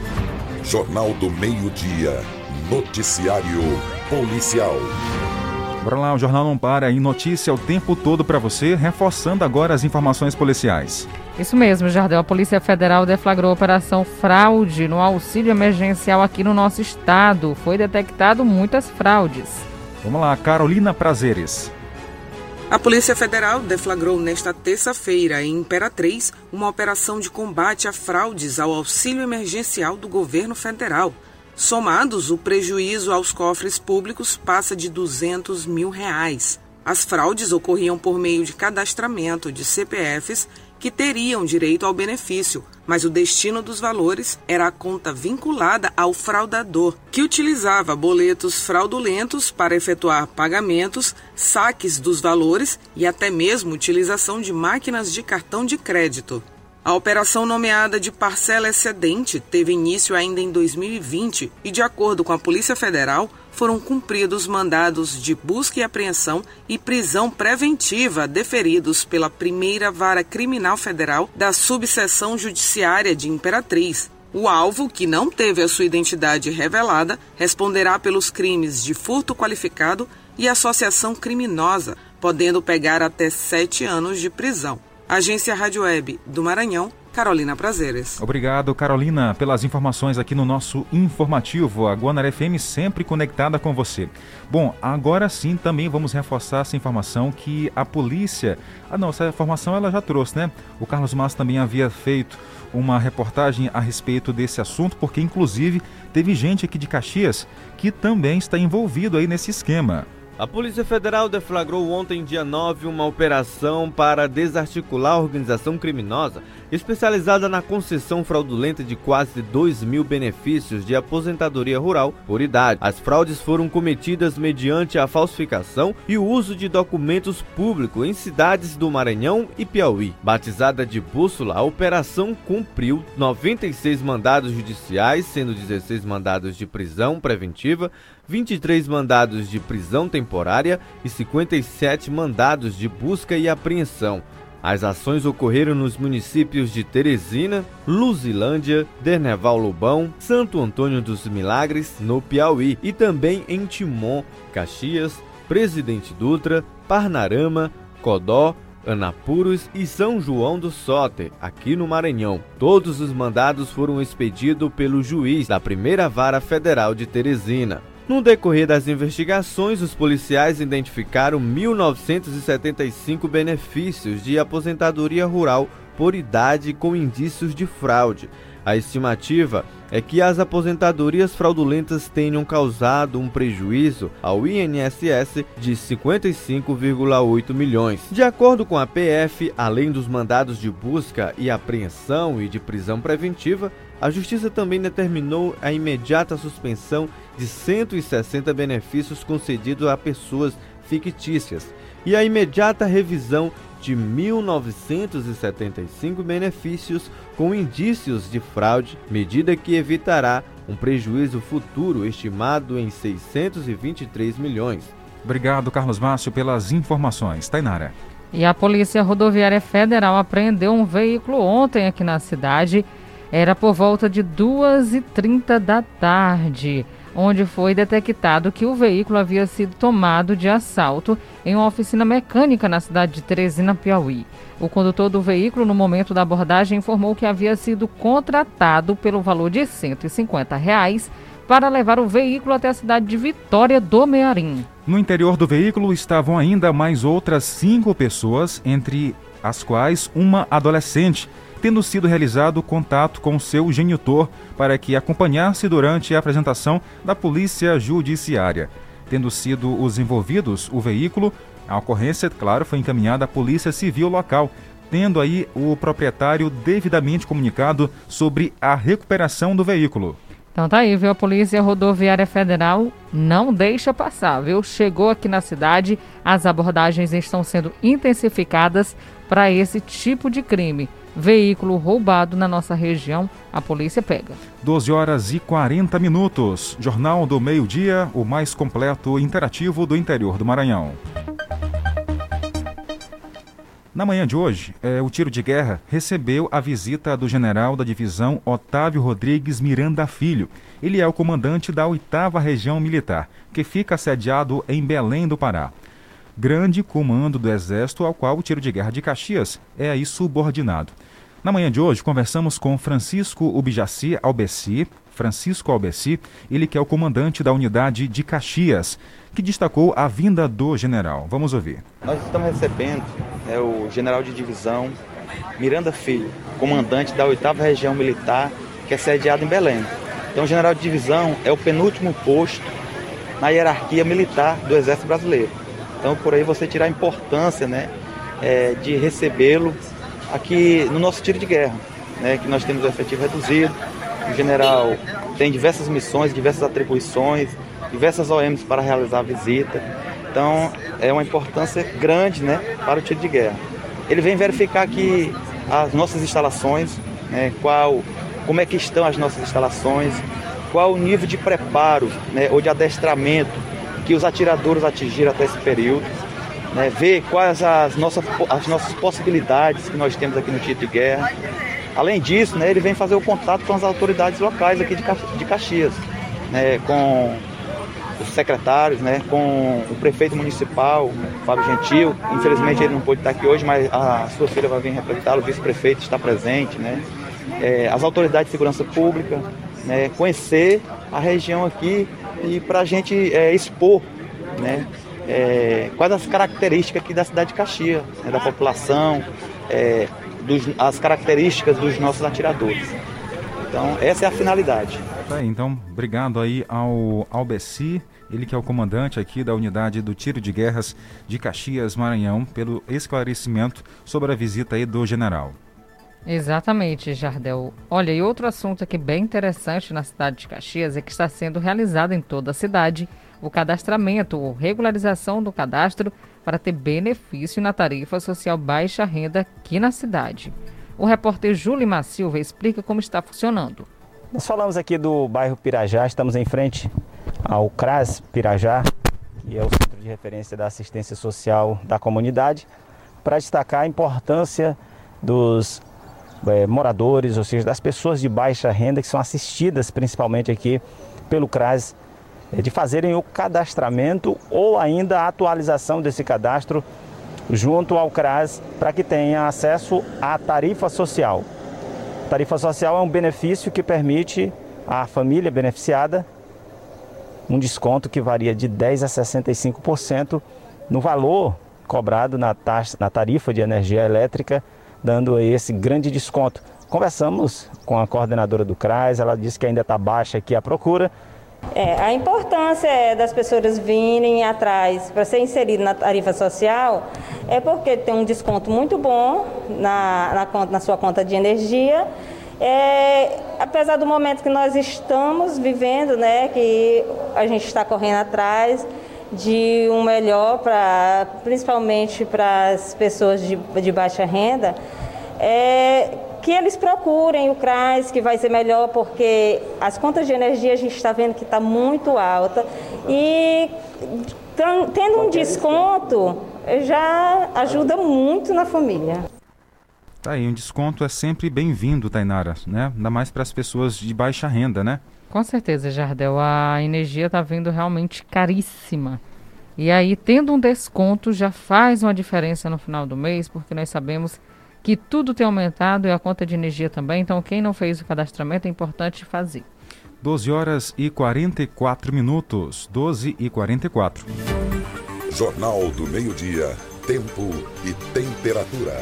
Jornal do Meio-Dia. Noticiário Policial. Bora lá, o Jornal Não Para em notícia o tempo todo para você, reforçando agora as informações policiais. Isso mesmo, Jardel. A Polícia Federal deflagrou a operação fraude no auxílio emergencial aqui no nosso estado. Foi detectado muitas fraudes. Vamos lá, Carolina Prazeres. A Polícia Federal deflagrou nesta terça-feira, em Imperatriz, uma operação de combate a fraudes ao auxílio emergencial do governo federal. Somados, o prejuízo aos cofres públicos passa de 200 mil reais. As fraudes ocorriam por meio de cadastramento de CPFs que teriam direito ao benefício, mas o destino dos valores era a conta vinculada ao fraudador, que utilizava boletos fraudulentos para efetuar pagamentos, saques dos valores e até mesmo utilização de máquinas de cartão de crédito. A operação nomeada de parcela excedente teve início ainda em 2020 e, de acordo com a Polícia Federal, foram cumpridos mandados de busca e apreensão e prisão preventiva deferidos pela primeira vara criminal federal da subseção judiciária de Imperatriz. O alvo, que não teve a sua identidade revelada, responderá pelos crimes de furto qualificado e associação criminosa, podendo pegar até sete anos de prisão. Agência Rádio Web do Maranhão, Carolina Prazeres. Obrigado, Carolina, pelas informações aqui no nosso informativo. A Guanaré FM sempre conectada com você. Bom, agora sim também vamos reforçar essa informação que a polícia. Ah, não, essa informação ela já trouxe, né? O Carlos Massa também havia feito uma reportagem a respeito desse assunto, porque inclusive teve gente aqui de Caxias que também está envolvido aí nesse esquema. A Polícia Federal deflagrou ontem, dia 9, uma operação para desarticular a organização criminosa especializada na concessão fraudulenta de quase 2 mil benefícios de aposentadoria rural por idade. As fraudes foram cometidas mediante a falsificação e o uso de documentos públicos em cidades do Maranhão e Piauí. Batizada de Bússola, a operação cumpriu 96 mandados judiciais, sendo 16 mandados de prisão preventiva, 23 mandados de prisão temporária e 57 mandados de busca e apreensão. As ações ocorreram nos municípios de Teresina, Luzilândia, Derneval Lobão, Santo Antônio dos Milagres, no Piauí, e também em Timon, Caxias, Presidente Dutra, Parnarama, Codó, Anapuros e São João do Soter, aqui no Maranhão. Todos os mandados foram expedidos pelo juiz da Primeira Vara Federal de Teresina. No decorrer das investigações, os policiais identificaram 1.975 benefícios de aposentadoria rural por idade com indícios de fraude. A estimativa é que as aposentadorias fraudulentas tenham causado um prejuízo ao INSS de 55,8 milhões. De acordo com a PF, além dos mandados de busca e apreensão e de prisão preventiva, a Justiça também determinou a imediata suspensão de 160 benefícios concedidos a pessoas fictícias e a imediata revisão de 1.975 benefícios com indícios de fraude, medida que evitará um prejuízo futuro estimado em 623 milhões. Obrigado, Carlos Márcio, pelas informações. Tainara. E a Polícia Rodoviária Federal apreendeu um veículo ontem aqui na cidade. Era por volta de 2h30 da tarde onde foi detectado que o veículo havia sido tomado de assalto em uma oficina mecânica na cidade de Teresina, Piauí. O condutor do veículo, no momento da abordagem, informou que havia sido contratado pelo valor de 150 reais para levar o veículo até a cidade de Vitória do Mearim. No interior do veículo estavam ainda mais outras cinco pessoas, entre as quais uma adolescente tendo sido realizado contato com seu genitor para que acompanhasse durante a apresentação da Polícia Judiciária. Tendo sido os envolvidos o veículo, a ocorrência, claro, foi encaminhada à Polícia Civil local, tendo aí o proprietário devidamente comunicado sobre a recuperação do veículo. Então tá aí, viu? A Polícia Rodoviária Federal não deixa passar, viu? Chegou aqui na cidade, as abordagens estão sendo intensificadas para esse tipo de crime veículo roubado na nossa região, a polícia pega. 12 horas e 40 minutos. Jornal do Meio-Dia, o mais completo e interativo do interior do Maranhão. Na manhã de hoje, eh, o tiro de guerra recebeu a visita do general da divisão Otávio Rodrigues Miranda Filho. Ele é o comandante da 8 Região Militar, que fica sediado em Belém do Pará grande comando do Exército ao qual o tiro de guerra de Caxias é aí subordinado. Na manhã de hoje, conversamos com Francisco Ubijaci Albeci, Francisco Albeci, ele que é o comandante da unidade de Caxias, que destacou a vinda do general. Vamos ouvir. Nós estamos recebendo é, o general de divisão Miranda Filho, comandante da 8 Região Militar, que é sediado em Belém. Então, o general de divisão é o penúltimo posto na hierarquia militar do Exército Brasileiro. Então, por aí você tirar a importância né, é, de recebê-lo aqui no nosso tiro de guerra, né, que nós temos o efetivo reduzido. O general tem diversas missões, diversas atribuições, diversas OMs para realizar a visita. Então, é uma importância grande né, para o tiro de guerra. Ele vem verificar aqui as nossas instalações, né, qual, como é que estão as nossas instalações, qual o nível de preparo né, ou de adestramento que os atiradores atingiram até esse período, né, ver quais as nossas, as nossas possibilidades que nós temos aqui no tiro de guerra. Além disso, né, ele vem fazer o contato com as autoridades locais aqui de, Caxias, né, com os secretários, né, com o prefeito municipal, Fábio Gentil. Infelizmente ele não pôde estar aqui hoje, mas a sua filha vai vir representá-lo, o vice-prefeito está presente, né? É, as autoridades de segurança pública, né, conhecer a região aqui e para a gente é, expor, né, é, quais as características aqui da cidade de Caxias, né, da população, é, dos, as características dos nossos atiradores. Então, essa é a finalidade. Tá então, obrigado aí ao Albeci, ele que é o comandante aqui da unidade do tiro de guerras de Caxias, Maranhão, pelo esclarecimento sobre a visita aí do general. Exatamente, Jardel. Olha, e outro assunto aqui bem interessante na cidade de Caxias é que está sendo realizado em toda a cidade o cadastramento ou regularização do cadastro para ter benefício na tarifa social baixa renda aqui na cidade. O repórter Júlio Silva explica como está funcionando. Nós falamos aqui do bairro Pirajá, estamos em frente ao CRAS Pirajá, que é o Centro de Referência da Assistência Social da comunidade, para destacar a importância dos é, moradores, ou seja, das pessoas de baixa renda que são assistidas principalmente aqui pelo CRAS, é, de fazerem o cadastramento ou ainda a atualização desse cadastro junto ao CRAS para que tenha acesso à tarifa social. A tarifa social é um benefício que permite à família beneficiada um desconto que varia de 10 a 65% no valor cobrado na, taxa, na tarifa de energia elétrica, dando esse grande desconto. Conversamos com a coordenadora do CRAS, ela disse que ainda está baixa aqui a procura, é, a importância é das pessoas virem atrás para ser inserido na tarifa social é porque tem um desconto muito bom na, na, na sua conta de energia. É, apesar do momento que nós estamos vivendo, né, que a gente está correndo atrás de um melhor para, principalmente para as pessoas de, de baixa renda, é, que eles procurem o CRAS, que vai ser melhor, porque as contas de energia a gente está vendo que está muito alta. E tendo um desconto já ajuda muito na família. Tá aí, um desconto é sempre bem-vindo, Tainara, né? Ainda mais para as pessoas de baixa renda, né? Com certeza, Jardel. A energia está vindo realmente caríssima. E aí, tendo um desconto, já faz uma diferença no final do mês, porque nós sabemos que tudo tem aumentado e a conta de energia também. Então, quem não fez o cadastramento é importante fazer. 12 horas e 44 minutos. 12 e 44. Jornal do Meio-Dia. Tempo e temperatura.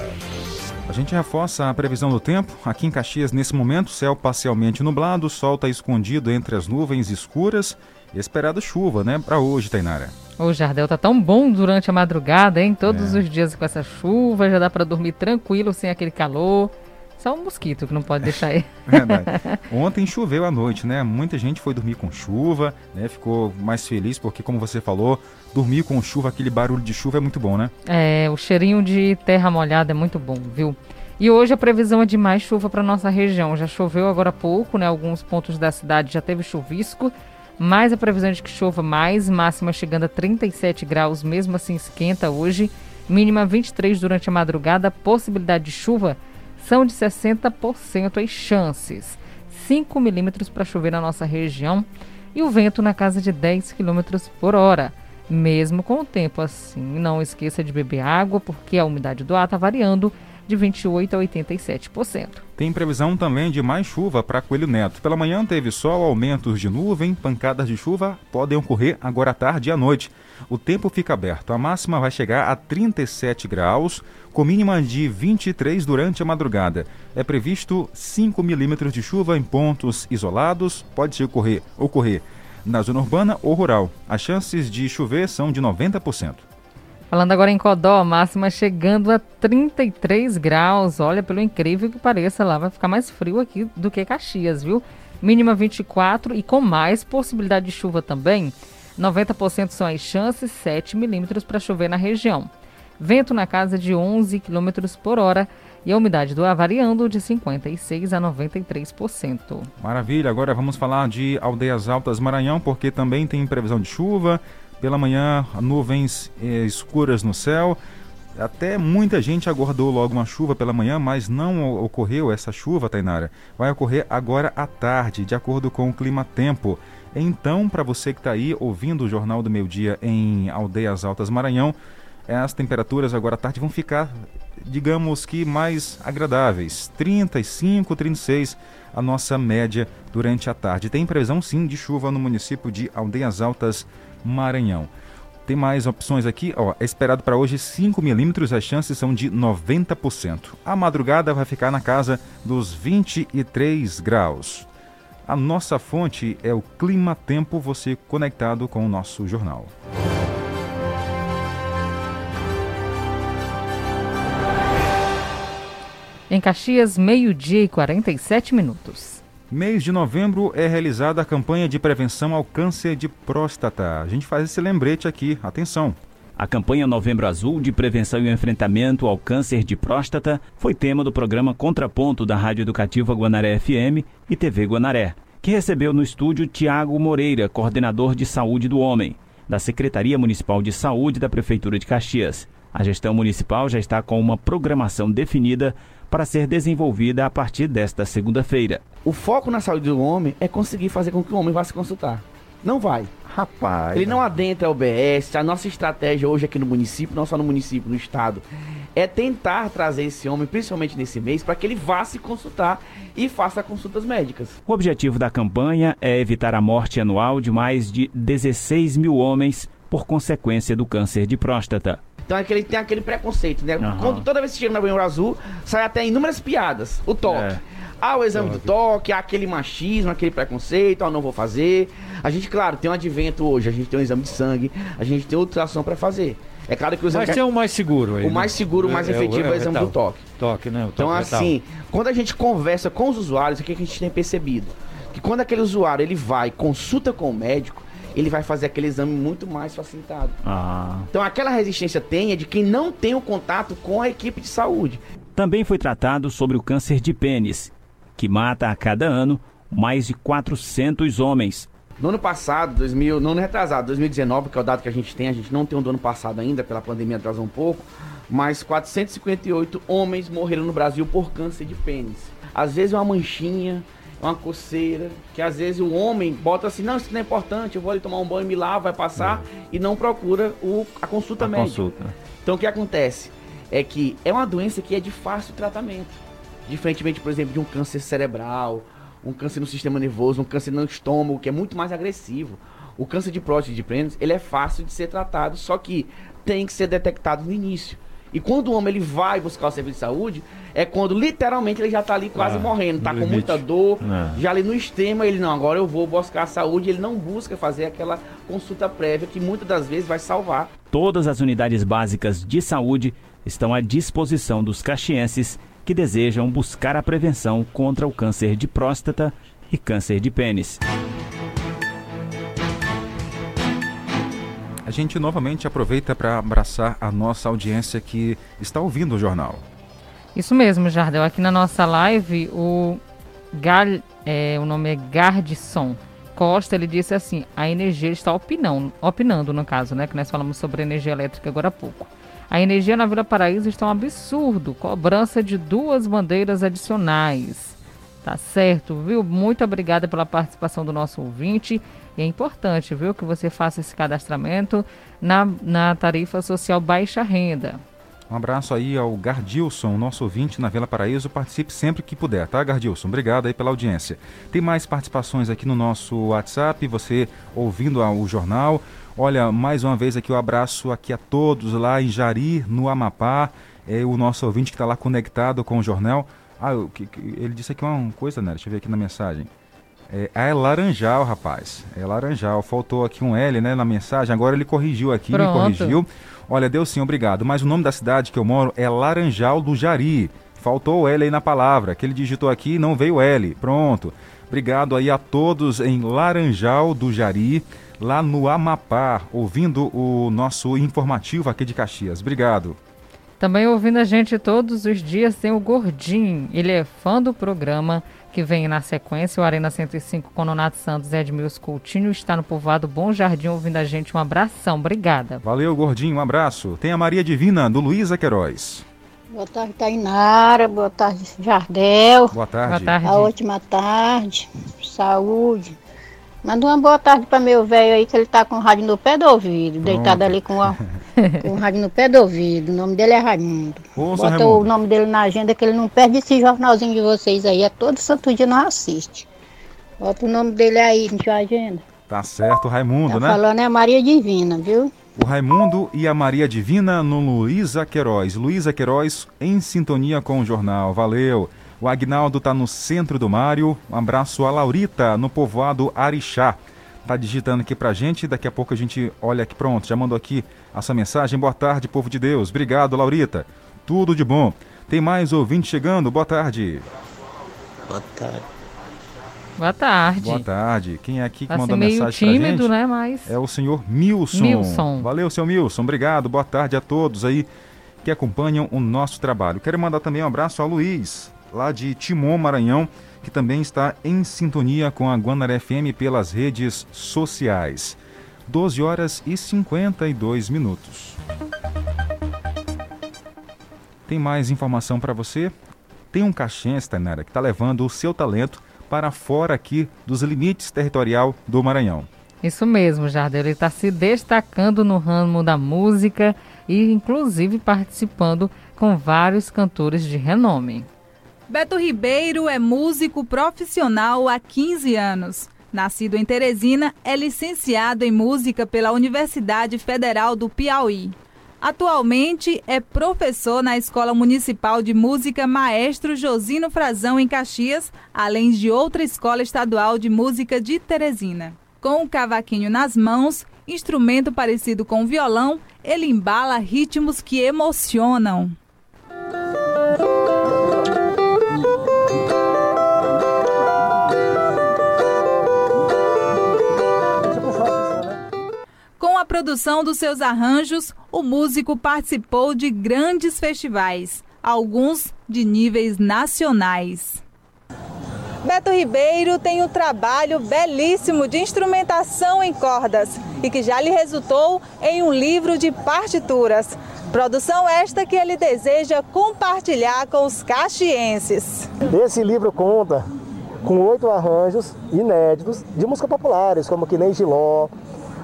A gente reforça a previsão do tempo. Aqui em Caxias, nesse momento, céu parcialmente nublado, sol está escondido entre as nuvens escuras esperada chuva, né? Para hoje, Tainara. O Jardel tá tão bom durante a madrugada, hein? Todos é. os dias com essa chuva, já dá para dormir tranquilo, sem aquele calor. Só um mosquito que não pode deixar aí. [laughs] Verdade. Ontem choveu à noite, né? Muita gente foi dormir com chuva, né? Ficou mais feliz porque, como você falou, dormir com chuva, aquele barulho de chuva é muito bom, né? É, o cheirinho de terra molhada é muito bom, viu? E hoje a previsão é de mais chuva para nossa região. Já choveu agora há pouco, né? Alguns pontos da cidade já teve chuvisco mais a previsão de que chova mais, máxima chegando a 37 graus, mesmo assim esquenta hoje, mínima 23 durante a madrugada, possibilidade de chuva são de 60% as chances. 5 milímetros para chover na nossa região e o vento na casa de 10 quilômetros por hora. Mesmo com o tempo assim, não esqueça de beber água, porque a umidade do ar está variando de 28% a 87%. Tem previsão também de mais chuva para Coelho Neto. Pela manhã teve sol, aumentos de nuvem, pancadas de chuva podem ocorrer agora à tarde e à noite. O tempo fica aberto. A máxima vai chegar a 37 graus, com mínima de 23 durante a madrugada. É previsto 5 milímetros de chuva em pontos isolados, pode ocorrer, ocorrer na zona urbana ou rural. As chances de chover são de 90%. Falando agora em Codó, máxima chegando a 33 graus. Olha, pelo incrível que pareça, lá vai ficar mais frio aqui do que Caxias, viu? Mínima 24 e com mais possibilidade de chuva também. 90% são as chances, 7 milímetros para chover na região. Vento na casa de 11 km por hora e a umidade do ar variando de 56% a 93%. Maravilha, agora vamos falar de Aldeias Altas Maranhão, porque também tem previsão de chuva. Pela manhã, nuvens eh, escuras no céu. Até muita gente aguardou logo uma chuva pela manhã, mas não ocorreu essa chuva, Tainara. Vai ocorrer agora à tarde, de acordo com o clima-tempo. Então, para você que está aí ouvindo o Jornal do Meio Dia em Aldeias Altas Maranhão, as temperaturas agora à tarde vão ficar, digamos que mais agradáveis. 35, 36 a nossa média durante a tarde. Tem previsão sim de chuva no município de Aldeias Altas Maranhão. Tem mais opções aqui, ó, é esperado para hoje 5 milímetros, as chances são de 90%. A madrugada vai ficar na casa dos 23 graus. A nossa fonte é o Clima Tempo, você conectado com o nosso jornal. Em Caxias, meio-dia e 47 minutos. Mês de novembro é realizada a campanha de prevenção ao câncer de próstata. A gente faz esse lembrete aqui, atenção. A campanha Novembro Azul de prevenção e enfrentamento ao câncer de próstata foi tema do programa Contraponto da Rádio Educativa Guanaré FM e TV Guanaré, que recebeu no estúdio Tiago Moreira, coordenador de saúde do homem, da Secretaria Municipal de Saúde da Prefeitura de Caxias. A gestão municipal já está com uma programação definida para ser desenvolvida a partir desta segunda-feira. O foco na saúde do homem é conseguir fazer com que o homem vá se consultar. Não vai. Rapaz. Ele não adentra a OBS. A nossa estratégia hoje aqui no município, não só no município, no estado, é tentar trazer esse homem, principalmente nesse mês, para que ele vá se consultar e faça consultas médicas. O objetivo da campanha é evitar a morte anual de mais de 16 mil homens por consequência do câncer de próstata. Então é que ele tem aquele preconceito, né? Uhum. Quando toda vez que chega no Novembro Azul, sai até inúmeras piadas. O toque. É. Ah, o exame toque. do toque, há aquele machismo, aquele preconceito, ah, não vou fazer. A gente, claro, tem um advento hoje, a gente tem um exame de sangue, a gente tem ultrassom para fazer. É claro que o exame. Mas tem o mais seguro aí. O mais seguro, o mais é, efetivo é, é, é o exame do toque. Toque, né? O então, toque assim, quando a gente conversa com os usuários, o que a gente tem percebido? Que quando aquele usuário ele vai, consulta com o médico, ele vai fazer aquele exame muito mais facilitado. Ah. Então aquela resistência tem é de quem não tem o contato com a equipe de saúde. Também foi tratado sobre o câncer de pênis, que mata a cada ano mais de 400 homens. No ano passado, 2000, no ano retrasado, 2019, que é o dado que a gente tem, a gente não tem o um do ano passado ainda, pela pandemia atrasou um pouco, mas 458 homens morreram no Brasil por câncer de pênis. Às vezes uma manchinha, uma coceira, que às vezes o homem bota assim, não, isso não é importante, eu vou ali tomar um banho, me lavo, vai passar, é. e não procura o, a consulta a médica. Consulta. Então o que acontece? É que é uma doença que é de fácil tratamento. Diferentemente, por exemplo, de um câncer cerebral, um câncer no sistema nervoso, um câncer no estômago, que é muito mais agressivo. O câncer de próstata de pênis, ele é fácil de ser tratado, só que tem que ser detectado no início. E quando o homem ele vai buscar o serviço de saúde, é quando literalmente ele já está ali quase ah, morrendo, está com muita dor, é. já ali no extremo, ele não, agora eu vou buscar a saúde, ele não busca fazer aquela consulta prévia que muitas das vezes vai salvar. Todas as unidades básicas de saúde estão à disposição dos caxienses que desejam buscar a prevenção contra o câncer de próstata e câncer de pênis. A gente novamente aproveita para abraçar a nossa audiência que está ouvindo o jornal. Isso mesmo, Jardel. Aqui na nossa live, o, Gal, é, o nome é Gardson Costa, ele disse assim, a energia está opinando, opinando no caso, né? Que nós falamos sobre energia elétrica agora há pouco. A energia na Vila Paraíso está um absurdo, cobrança de duas bandeiras adicionais. Tá certo, viu? Muito obrigada pela participação do nosso ouvinte. E é importante, viu, que você faça esse cadastramento na, na tarifa social baixa renda. Um abraço aí ao Gardilson, nosso ouvinte na Vila Paraíso. Participe sempre que puder, tá, Gardilson? Obrigado aí pela audiência. Tem mais participações aqui no nosso WhatsApp, você ouvindo o jornal. Olha, mais uma vez aqui o um abraço aqui a todos lá em Jari, no Amapá. É o nosso ouvinte que está lá conectado com o jornal. Ah, ele disse aqui uma coisa, né? Deixa eu ver aqui na mensagem. É, é laranjal, rapaz. É laranjal. Faltou aqui um L, né, na mensagem. Agora ele corrigiu aqui, Pronto. me corrigiu. Olha, deu sim, obrigado. Mas o nome da cidade que eu moro é Laranjal do Jari. Faltou o L aí na palavra, que ele digitou aqui e não veio L. Pronto. Obrigado aí a todos em Laranjal do Jari, lá no Amapá, ouvindo o nosso informativo aqui de Caxias. Obrigado. Também ouvindo a gente todos os dias tem o Gordinho. Ele é fã do programa que vem na sequência. O Arena 105 com Nonato Santos e Edmilson Coutinho está no povoado Bom Jardim ouvindo a gente. Um abração. Obrigada. Valeu, gordinho, um abraço. Tem a Maria Divina, do Luísa Queiroz. Boa tarde, Tainara. Boa tarde, Jardel. Boa tarde. Boa tarde. A última tarde. Saúde. Manda uma boa tarde para meu velho aí, que ele tá com o rádio no pé do ouvido. Deitado ali com, a- com o rádio no pé do ouvido. O nome dele é Raimundo. Bota Raimundo. o nome dele na agenda, que ele não perde esse jornalzinho de vocês aí. É todo santo dia nós assiste. Bota o nome dele aí na sua agenda. Tá certo, Raimundo, Tá né? falando é Maria Divina, viu? O Raimundo e a Maria Divina no Luísa Queiroz. Luísa Queiroz em sintonia com o jornal. Valeu. O Agnaldo tá no centro do Mário. Um abraço a Laurita, no povoado Arixá. Tá digitando aqui pra gente. Daqui a pouco a gente olha aqui. Pronto, já mandou aqui essa mensagem. Boa tarde, povo de Deus. Obrigado, Laurita. Tudo de bom. Tem mais ouvinte chegando. Boa tarde. Boa tarde. Boa tarde. Boa tarde. Quem é aqui que Tá mandou assim, mensagem pra tímido, gente? né? Mas É o senhor Milson. Milson. Valeu, seu Milson. Obrigado. Boa tarde a todos aí que acompanham o nosso trabalho. Quero mandar também um abraço ao Luiz, lá de Timon, Maranhão, que também está em sintonia com a Guanaré FM pelas redes sociais. 12 horas e 52 minutos. Tem mais informação para você? Tem um caxiense, Tainara, que está levando o seu talento para fora aqui dos limites territorial do Maranhão. Isso mesmo, Jardel. Ele está se destacando no ramo da música e, inclusive, participando com vários cantores de renome. Beto Ribeiro é músico profissional há 15 anos. Nascido em Teresina, é licenciado em música pela Universidade Federal do Piauí. Atualmente é professor na Escola Municipal de Música Maestro Josino Frazão em Caxias, além de outra escola estadual de música de Teresina. Com o cavaquinho nas mãos, instrumento parecido com violão, ele embala ritmos que emocionam. Produção dos seus arranjos, o músico participou de grandes festivais, alguns de níveis nacionais. Beto Ribeiro tem um trabalho belíssimo de instrumentação em cordas e que já lhe resultou em um livro de partituras. Produção esta que ele deseja compartilhar com os caxienses. Esse livro conta com oito arranjos inéditos de músicas populares, como Que Nem Giló,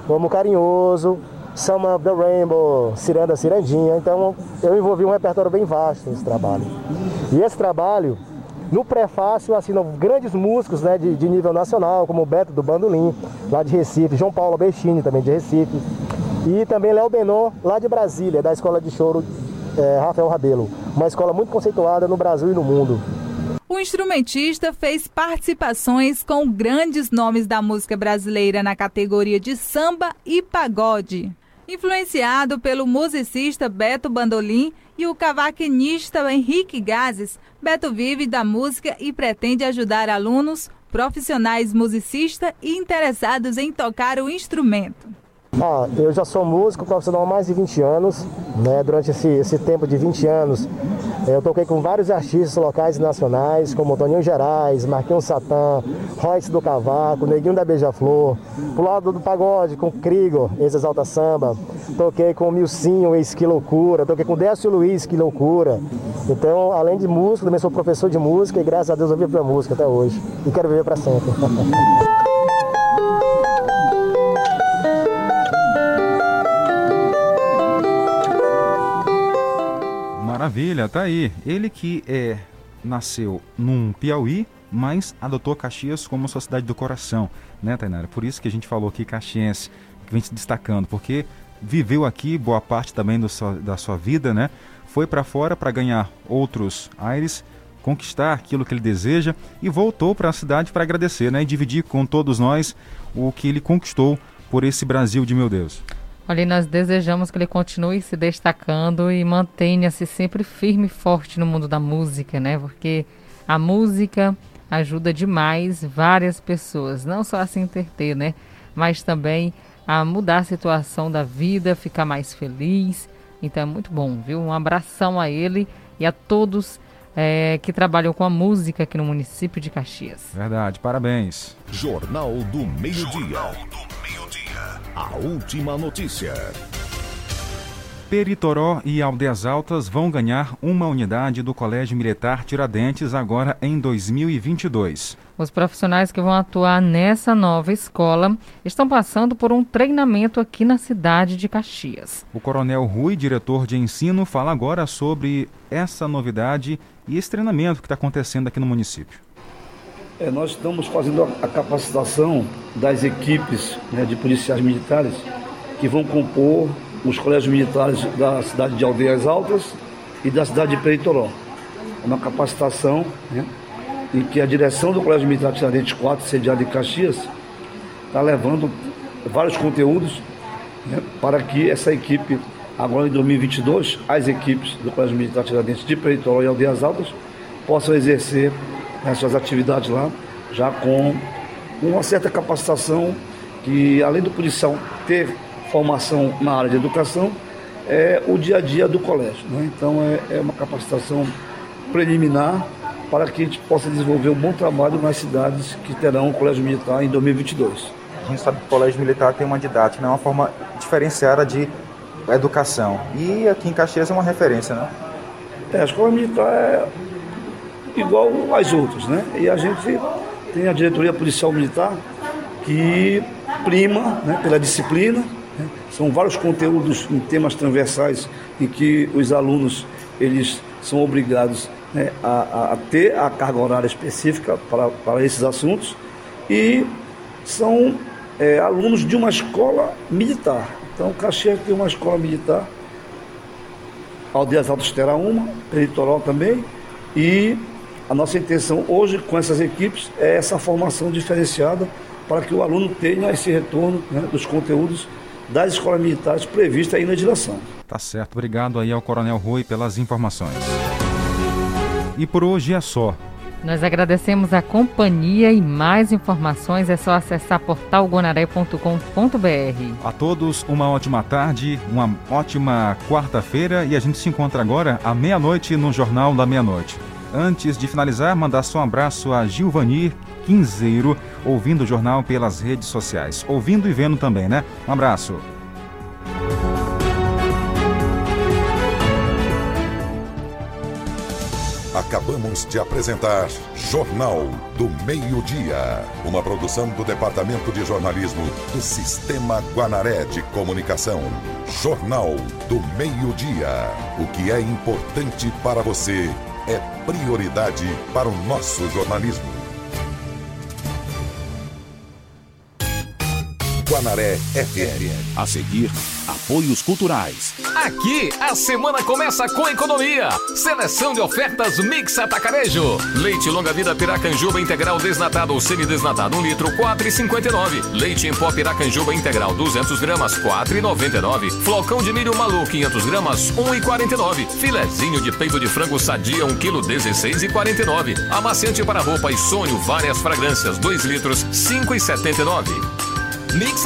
como Carinhoso, Some of the Rainbow, Ciranda Cirandinha. Então eu envolvi um repertório bem vasto nesse trabalho. E esse trabalho, no prefácio, assinam grandes músicos né, de, de nível nacional, como o Beto do Bandolim, lá de Recife, João Paulo Bestini, também de Recife, e também Léo Benon, lá de Brasília, da Escola de Choro eh, Rafael Rabelo, uma escola muito conceituada no Brasil e no mundo. O instrumentista fez participações com grandes nomes da música brasileira na categoria de samba e pagode. Influenciado pelo musicista Beto Bandolim e o cavaquinista Henrique Gazes, Beto vive da música e pretende ajudar alunos, profissionais musicistas e interessados em tocar o instrumento. Ah, eu já sou músico profissional há mais de 20 anos. Né? Durante esse, esse tempo de 20 anos, eu toquei com vários artistas locais e nacionais, como Toninho Gerais, Marquinhos Satã, Royce do Cavaco, Neguinho da Beija-Flor. Pro lado do pagode, com Krigor, ex-exalta samba. Toquei com Milcinho, ex Que Loucura. Toquei com Décio Luiz, Que Loucura. Então, além de músico, também sou professor de música e graças a Deus eu vivo pra música até hoje. E quero viver para sempre. [laughs] Maravilha, tá aí. Ele que é, nasceu num Piauí, mas adotou Caxias como sua cidade do coração, né, Tainara? Por isso que a gente falou aqui Caxiense, que vem se destacando, porque viveu aqui boa parte também do da sua vida, né? Foi para fora para ganhar outros aires, conquistar aquilo que ele deseja e voltou para a cidade para agradecer, né? E dividir com todos nós o que ele conquistou por esse Brasil de meu Deus. Olha, nós desejamos que ele continue se destacando e mantenha-se sempre firme e forte no mundo da música, né? Porque a música ajuda demais várias pessoas, não só a se entreter, né? Mas também a mudar a situação da vida, ficar mais feliz, Então é muito bom, viu? Um abração a ele e a todos é, que trabalham com a música aqui no município de Caxias. Verdade, parabéns. Jornal do Meio-Dia. A última notícia. Peritoró e Aldeias Altas vão ganhar uma unidade do Colégio Militar Tiradentes agora em 2022. Os profissionais que vão atuar nessa nova escola estão passando por um treinamento aqui na cidade de Caxias. O Coronel Rui, diretor de ensino, fala agora sobre essa novidade e esse treinamento que está acontecendo aqui no município. É, nós estamos fazendo a, capacitação das equipes né, de policiais militares que vão compor os colégios militares da cidade de Aldeias Altas e da cidade de Peritoró. É uma capacitação né, em que a direção do Colégio Militar Tiradentes 4, sediado em Caxias, está levando vários conteúdos né, para que essa equipe, agora em 2022, as equipes do Colégio Militar Tiradentes de Peritoró e Aldeias Altas possam exercer né, suas atividades lá, já com uma certa capacitação que, além do policial ter formação na área de educação, é o dia a dia do colégio. Né? Então, é, é uma capacitação preliminar para que a gente possa desenvolver um bom trabalho nas cidades que terão o colégio militar em 2022. A gente sabe que o colégio militar tem uma didática, né? uma forma diferenciada de educação. E aqui em Caxias é uma referência, né? É, a escola militar é igual às outras, né? E a gente tem a diretoria policial militar que prima né, pela disciplina. né? São vários conteúdos em temas transversais em que os alunos eles são obrigados né, a, a- ter a carga horária específica para, para esses assuntos e são é, alunos de uma escola militar. Então, Caxias tem uma escola militar Aldeias Altas terá uma, Peritoral também, e a nossa intenção hoje com essas equipes é essa formação diferenciada para que o aluno tenha esse retorno né, dos conteúdos das escolas militares previstas aí na legislação. Tá certo, obrigado aí ao Coronel Rui pelas informações. E por hoje é só. Nós agradecemos a companhia e mais informações é só acessar portalgonaré.com.br. A todos uma ótima tarde, uma ótima quarta-feira e a gente se encontra agora à meia-noite no Jornal da Meia-Noite. Antes de finalizar, mandar só um abraço a Gilvanir Quinzeiro, ouvindo o jornal pelas redes sociais. Ouvindo e vendo também, né? Um abraço. Acabamos de apresentar Jornal do Meio-Dia, uma produção do Departamento de Jornalismo do Sistema Guanaré de Comunicação. Jornal do Meio-Dia. O que é importante para você é prioridade para o nosso jornalismo. Guanaré FM. A seguir, apoios culturais. Aqui, a semana começa com economia. Seleção de ofertas Mix Atacarejo. Leite longa vida Piracanjuba integral desnatado ou semidesnatado 1 litro 4,59. Leite em pó Piracanjuba integral 200 gramas 4,99. Flocão de milho malu 500 gramas 1,49. Filezinho de peito de frango sadia 1 kg 16,49. Amaciante para roupa e sonho várias fragrâncias 2 litros 5,79. Mix